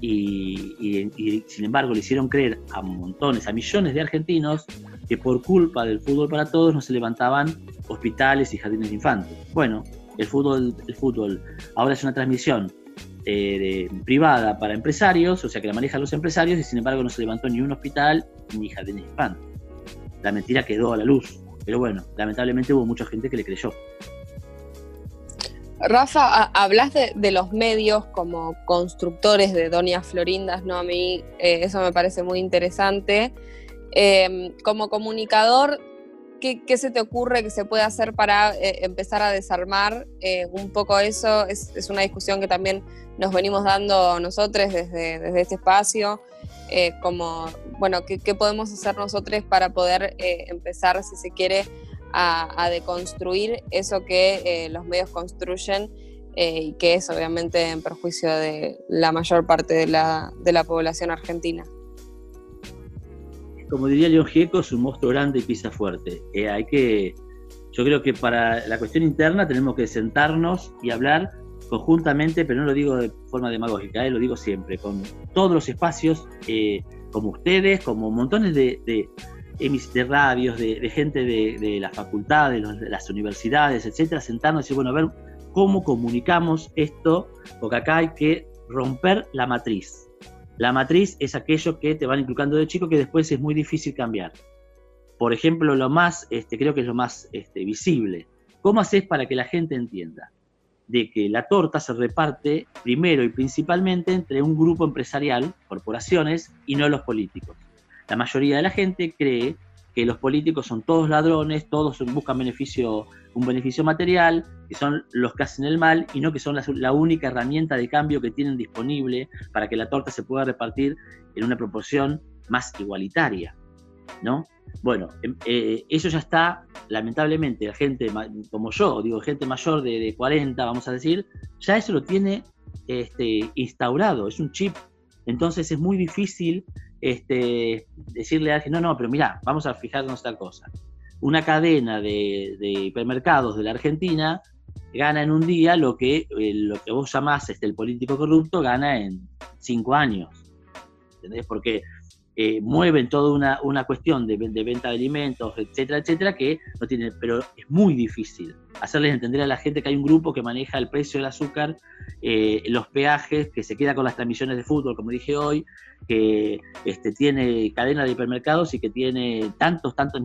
Y, sin embargo le hicieron creer a montones, a millones de argentinos, que por culpa del fútbol para todos no se levantaban hospitales y jardines de infantes. Bueno, el fútbol, el fútbol ahora es una transmisión eh, privada para empresarios, o sea que la manejan los empresarios, y sin embargo no se levantó ni un hospital ni jardines de infantes. La mentira quedó a la luz. Pero bueno, lamentablemente hubo mucha gente que le creyó. Rafa, hablas de, los medios como constructores de Doña Florindas, ¿no? A mí eh, eso me parece muy interesante. Em, como comunicador, ¿qué, se te ocurre que se puede hacer para eh, empezar a desarmar eh, un poco eso? Es, una discusión que también nos venimos dando nosotros desde, desde este espacio. Como, bueno, ¿qué, podemos hacer nosotros para poder empezar, si se quiere, a, deconstruir eso que eh, los medios construyen y que es obviamente en perjuicio de la mayor parte de la, de la población argentina? Como diría León Gieco, es un monstruo grande y pisa fuerte. hay que, yo creo que para la cuestión interna tenemos que sentarnos y hablar conjuntamente, pero no lo digo de forma demagógica, eh, lo digo siempre, con todos los espacios, eh, como ustedes, como montones de, de radios, de, gente de, las facultades, de las universidades, etcétera, sentarnos y decir, bueno, a ver cómo comunicamos esto, porque acá hay que romper la matriz. La matriz es aquello que te van inculcando de chico que después es muy difícil cambiar. Por ejemplo, lo más, este, creo que es lo más este, visible. ¿Cómo haces para que la gente entienda? de que la torta se reparte primero y principalmente entre un grupo empresarial, corporaciones, y no los políticos. La mayoría de la gente cree que los políticos son todos ladrones, todos buscan beneficio, un beneficio material, que son los que hacen el mal y no que son la, única herramienta de cambio que tienen disponible para que la torta se pueda repartir en una proporción más igualitaria. ¿no? Bueno, em, eh, eso ya está, lamentablemente, la gente como yo, digo, gente mayor de, 40, vamos a decir, ya eso lo tiene este, instaurado, es un chip. Entonces es muy difícil este, decirle a alguien, no, no, pero mira, vamos a fijarnos tal cosa. Una cadena de, hipermercados de la Argentina gana en un día lo que, eh, lo que vos llamás este, el político corrupto gana en cinco años. ¿Entendés? Porque eh, mueven toda una, una cuestión de, venta de alimentos, etcétera, etcétera, que no tienen, pero es muy difícil hacerles entender a la gente que hay un grupo que maneja el precio del azúcar, eh, los peajes, que se queda con las transmisiones de fútbol, como dije hoy, que este, tiene cadena de hipermercados y que tiene tantos, tantos,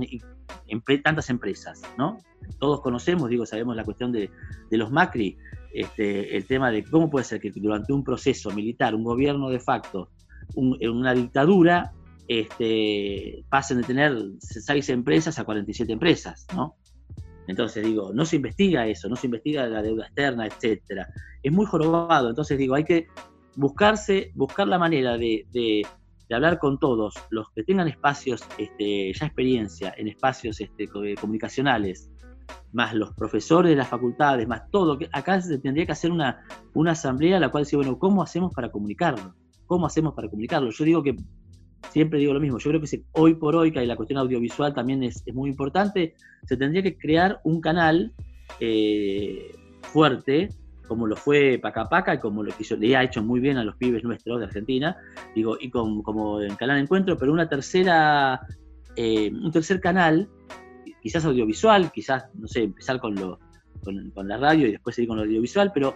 tantas empresas, ¿no? Todos conocemos, digo, sabemos la cuestión de, de los Macri, este, el tema de cómo puede ser que durante un proceso militar, un gobierno de facto, un, una dictadura, este, pasen de tener seis empresas a 47 empresas, ¿no? Entonces digo, no se investiga eso, no se investiga la deuda externa, etcétera. Es muy jorobado, entonces digo, hay que buscarse, buscar la manera de, de, de hablar con todos los que tengan espacios, este, ya experiencia en espacios este, comunicacionales, más los profesores de las facultades, más todo. Acá se tendría que hacer una, una asamblea en la cual decir, bueno, ¿cómo hacemos para comunicarlo? ¿Cómo hacemos para comunicarlo? Yo digo que siempre digo lo mismo, yo creo que hoy por hoy, que la cuestión audiovisual también es, muy importante, se tendría que crear un canal eh, fuerte, como lo fue Paca Paca y como lo que le ha hecho muy bien a los pibes nuestros de Argentina, digo, y con, como en Canal Encuentro, pero una tercera, eh, un tercer canal, quizás audiovisual, quizás, no sé, empezar con, lo, con la radio y después seguir con lo audiovisual, pero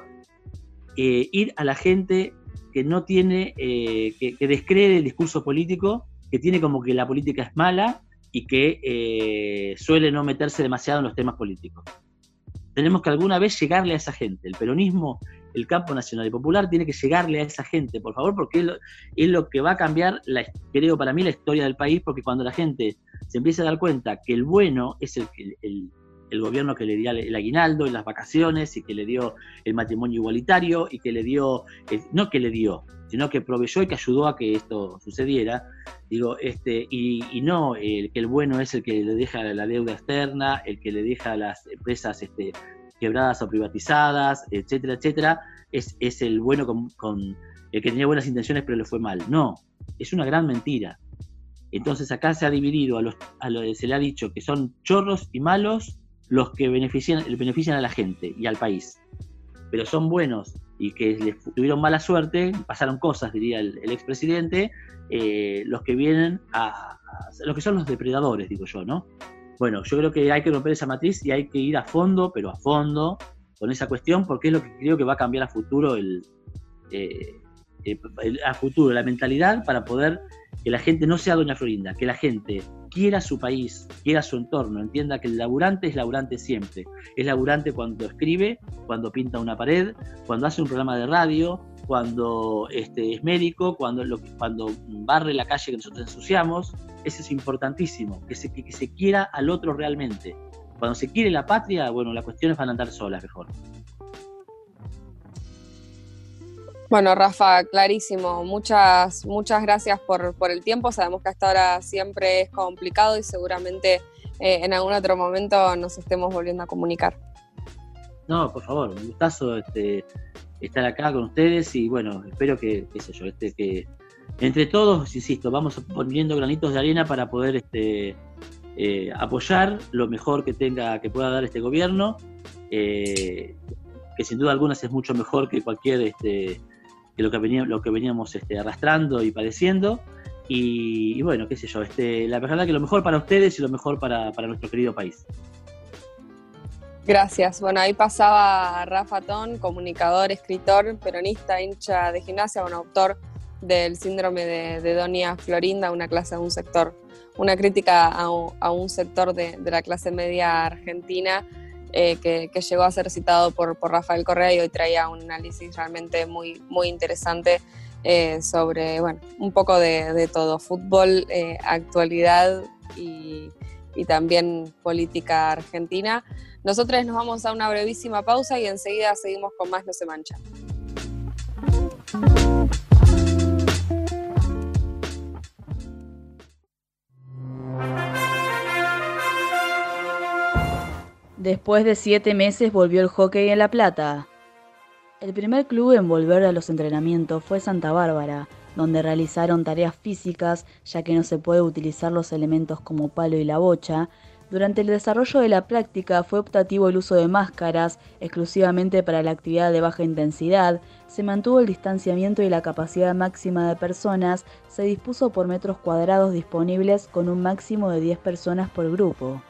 eh, ir a la gente que no tiene, eh, que, que, descree el discurso político, que tiene como que la política es mala y que eh, suele no meterse demasiado en los temas políticos. Tenemos que alguna vez llegarle a esa gente. El peronismo, el campo nacional y popular tiene que llegarle a esa gente, por favor, porque es lo, que va a cambiar, la, creo para mí, la historia del país, porque cuando la gente se empieza a dar cuenta que el bueno es el, el, el gobierno que le dio el aguinaldo y las vacaciones y que le dio el matrimonio igualitario y que le dio, no que le dio, sino que proveyó y que ayudó a que esto sucediera. Digo, este, y, y no el que el bueno es el que le deja la deuda externa, el que le deja las empresas este, quebradas o privatizadas, etcétera, etcétera, es, es el bueno con, con el que tenía buenas intenciones pero le fue mal. No, es una gran mentira. Entonces acá se ha dividido, a los, a los, se le ha dicho que son chorros y malos los que benefician, benefician a la gente y al país. Pero son buenos y que les tuvieron mala suerte, pasaron cosas, diría el, el expresidente, eh, los que vienen a, a, los que son los depredadores, digo yo, ¿no? Bueno, yo creo que hay que romper esa matriz y hay que ir a fondo, pero a fondo, con esa cuestión, porque es lo que creo que va a cambiar a futuro el, eh, a futuro la mentalidad para poder que la gente no sea Doña Florinda, que la gente quiera su país, quiera su entorno, entienda que el laburante es laburante siempre. Es laburante cuando escribe, cuando pinta una pared, cuando hace un programa de radio, cuando este, es médico, cuando, lo, cuando barre la calle que nosotros ensuciamos. Eso es importantísimo, que se, que, que se quiera al otro realmente. Cuando se quiere la patria, bueno, las cuestiones van a andar solas mejor. Bueno, Rafa, clarísimo. Muchas, muchas gracias por, por, el tiempo. Sabemos que hasta ahora siempre es complicado y seguramente eh, en algún otro momento nos estemos volviendo a comunicar. No, por favor, un gustazo este, estar acá con ustedes y bueno, espero que, qué sé yo, este, que entre todos, insisto, vamos poniendo granitos de arena para poder este, eh, apoyar lo mejor que tenga, que pueda dar este gobierno, eh, que sin duda alguna es mucho mejor que cualquier este, que lo que, lo que veníamos este, arrastrando y padeciendo. Y, y, bueno, qué sé yo, este, la verdad que lo mejor para ustedes y lo mejor para, para nuestro querido país. Gracias. Bueno, ahí pasaba Rafa Ton, comunicador, escritor, peronista, hincha de gimnasia, un autor del síndrome de, de Doña Florinda, una clase de un sector, una crítica a, a un sector de, de, la clase media argentina eh, que, que, llegó a ser citado por, por, Rafael Correa y hoy traía un análisis realmente muy, muy interesante eh, sobre, bueno, un poco de, de todo, fútbol, eh, actualidad y, y, también política argentina. Nosotros nos vamos a una brevísima pausa y enseguida seguimos con más No se mancha. Después de siete meses volvió el hockey en La Plata. El primer club en volver a los entrenamientos fue Santa Bárbara, donde realizaron tareas físicas, ya que no se puede utilizar los elementos como palo y la bocha. Durante el desarrollo de la práctica fue optativo el uso de máscaras, exclusivamente para la actividad de baja intensidad, se mantuvo el distanciamiento y la capacidad máxima de personas, se dispuso por metros cuadrados disponibles con un máximo de 10 personas por grupo.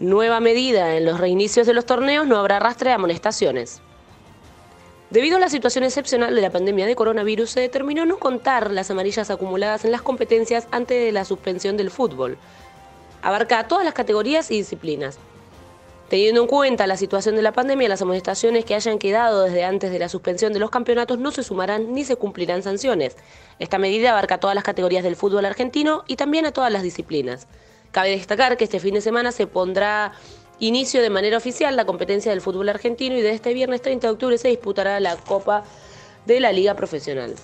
Nueva medida, en los reinicios de los torneos no habrá rastre de amonestaciones. Debido a la situación excepcional de la pandemia de coronavirus, se determinó no contar las amarillas acumuladas en las competencias antes de la suspensión del fútbol. Abarca todas las categorías y disciplinas. Teniendo en cuenta la situación de la pandemia, las amonestaciones que hayan quedado desde antes de la suspensión de los campeonatos no se sumarán ni se cumplirán sanciones. Esta medida abarca todas las categorías del fútbol argentino y también a todas las disciplinas. Cabe destacar que este fin de semana se pondrá inicio de manera oficial la competencia del fútbol argentino y de este viernes 30 de octubre se disputará la Copa de la Liga Profesional.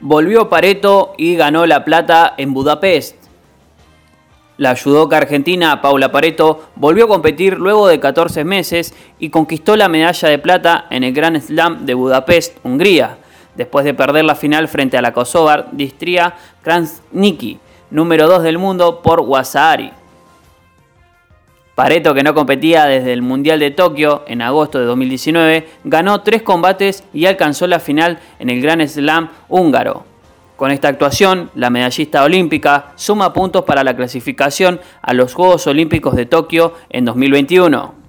Volvió Pareto y ganó la plata en Budapest. La judoka argentina Paula Pareto volvió a competir luego de 14 meses y conquistó la medalla de plata en el Grand Slam de Budapest, Hungría, después de perder la final frente a la kosovar Distria Kransniki, número 2 del mundo por Wasaari. Pareto, que no competía desde el Mundial de Tokio en agosto de 2019, ganó tres combates y alcanzó la final en el Grand Slam húngaro. Con esta actuación, la medallista olímpica suma puntos para la clasificación a los Juegos Olímpicos de Tokio en 2021.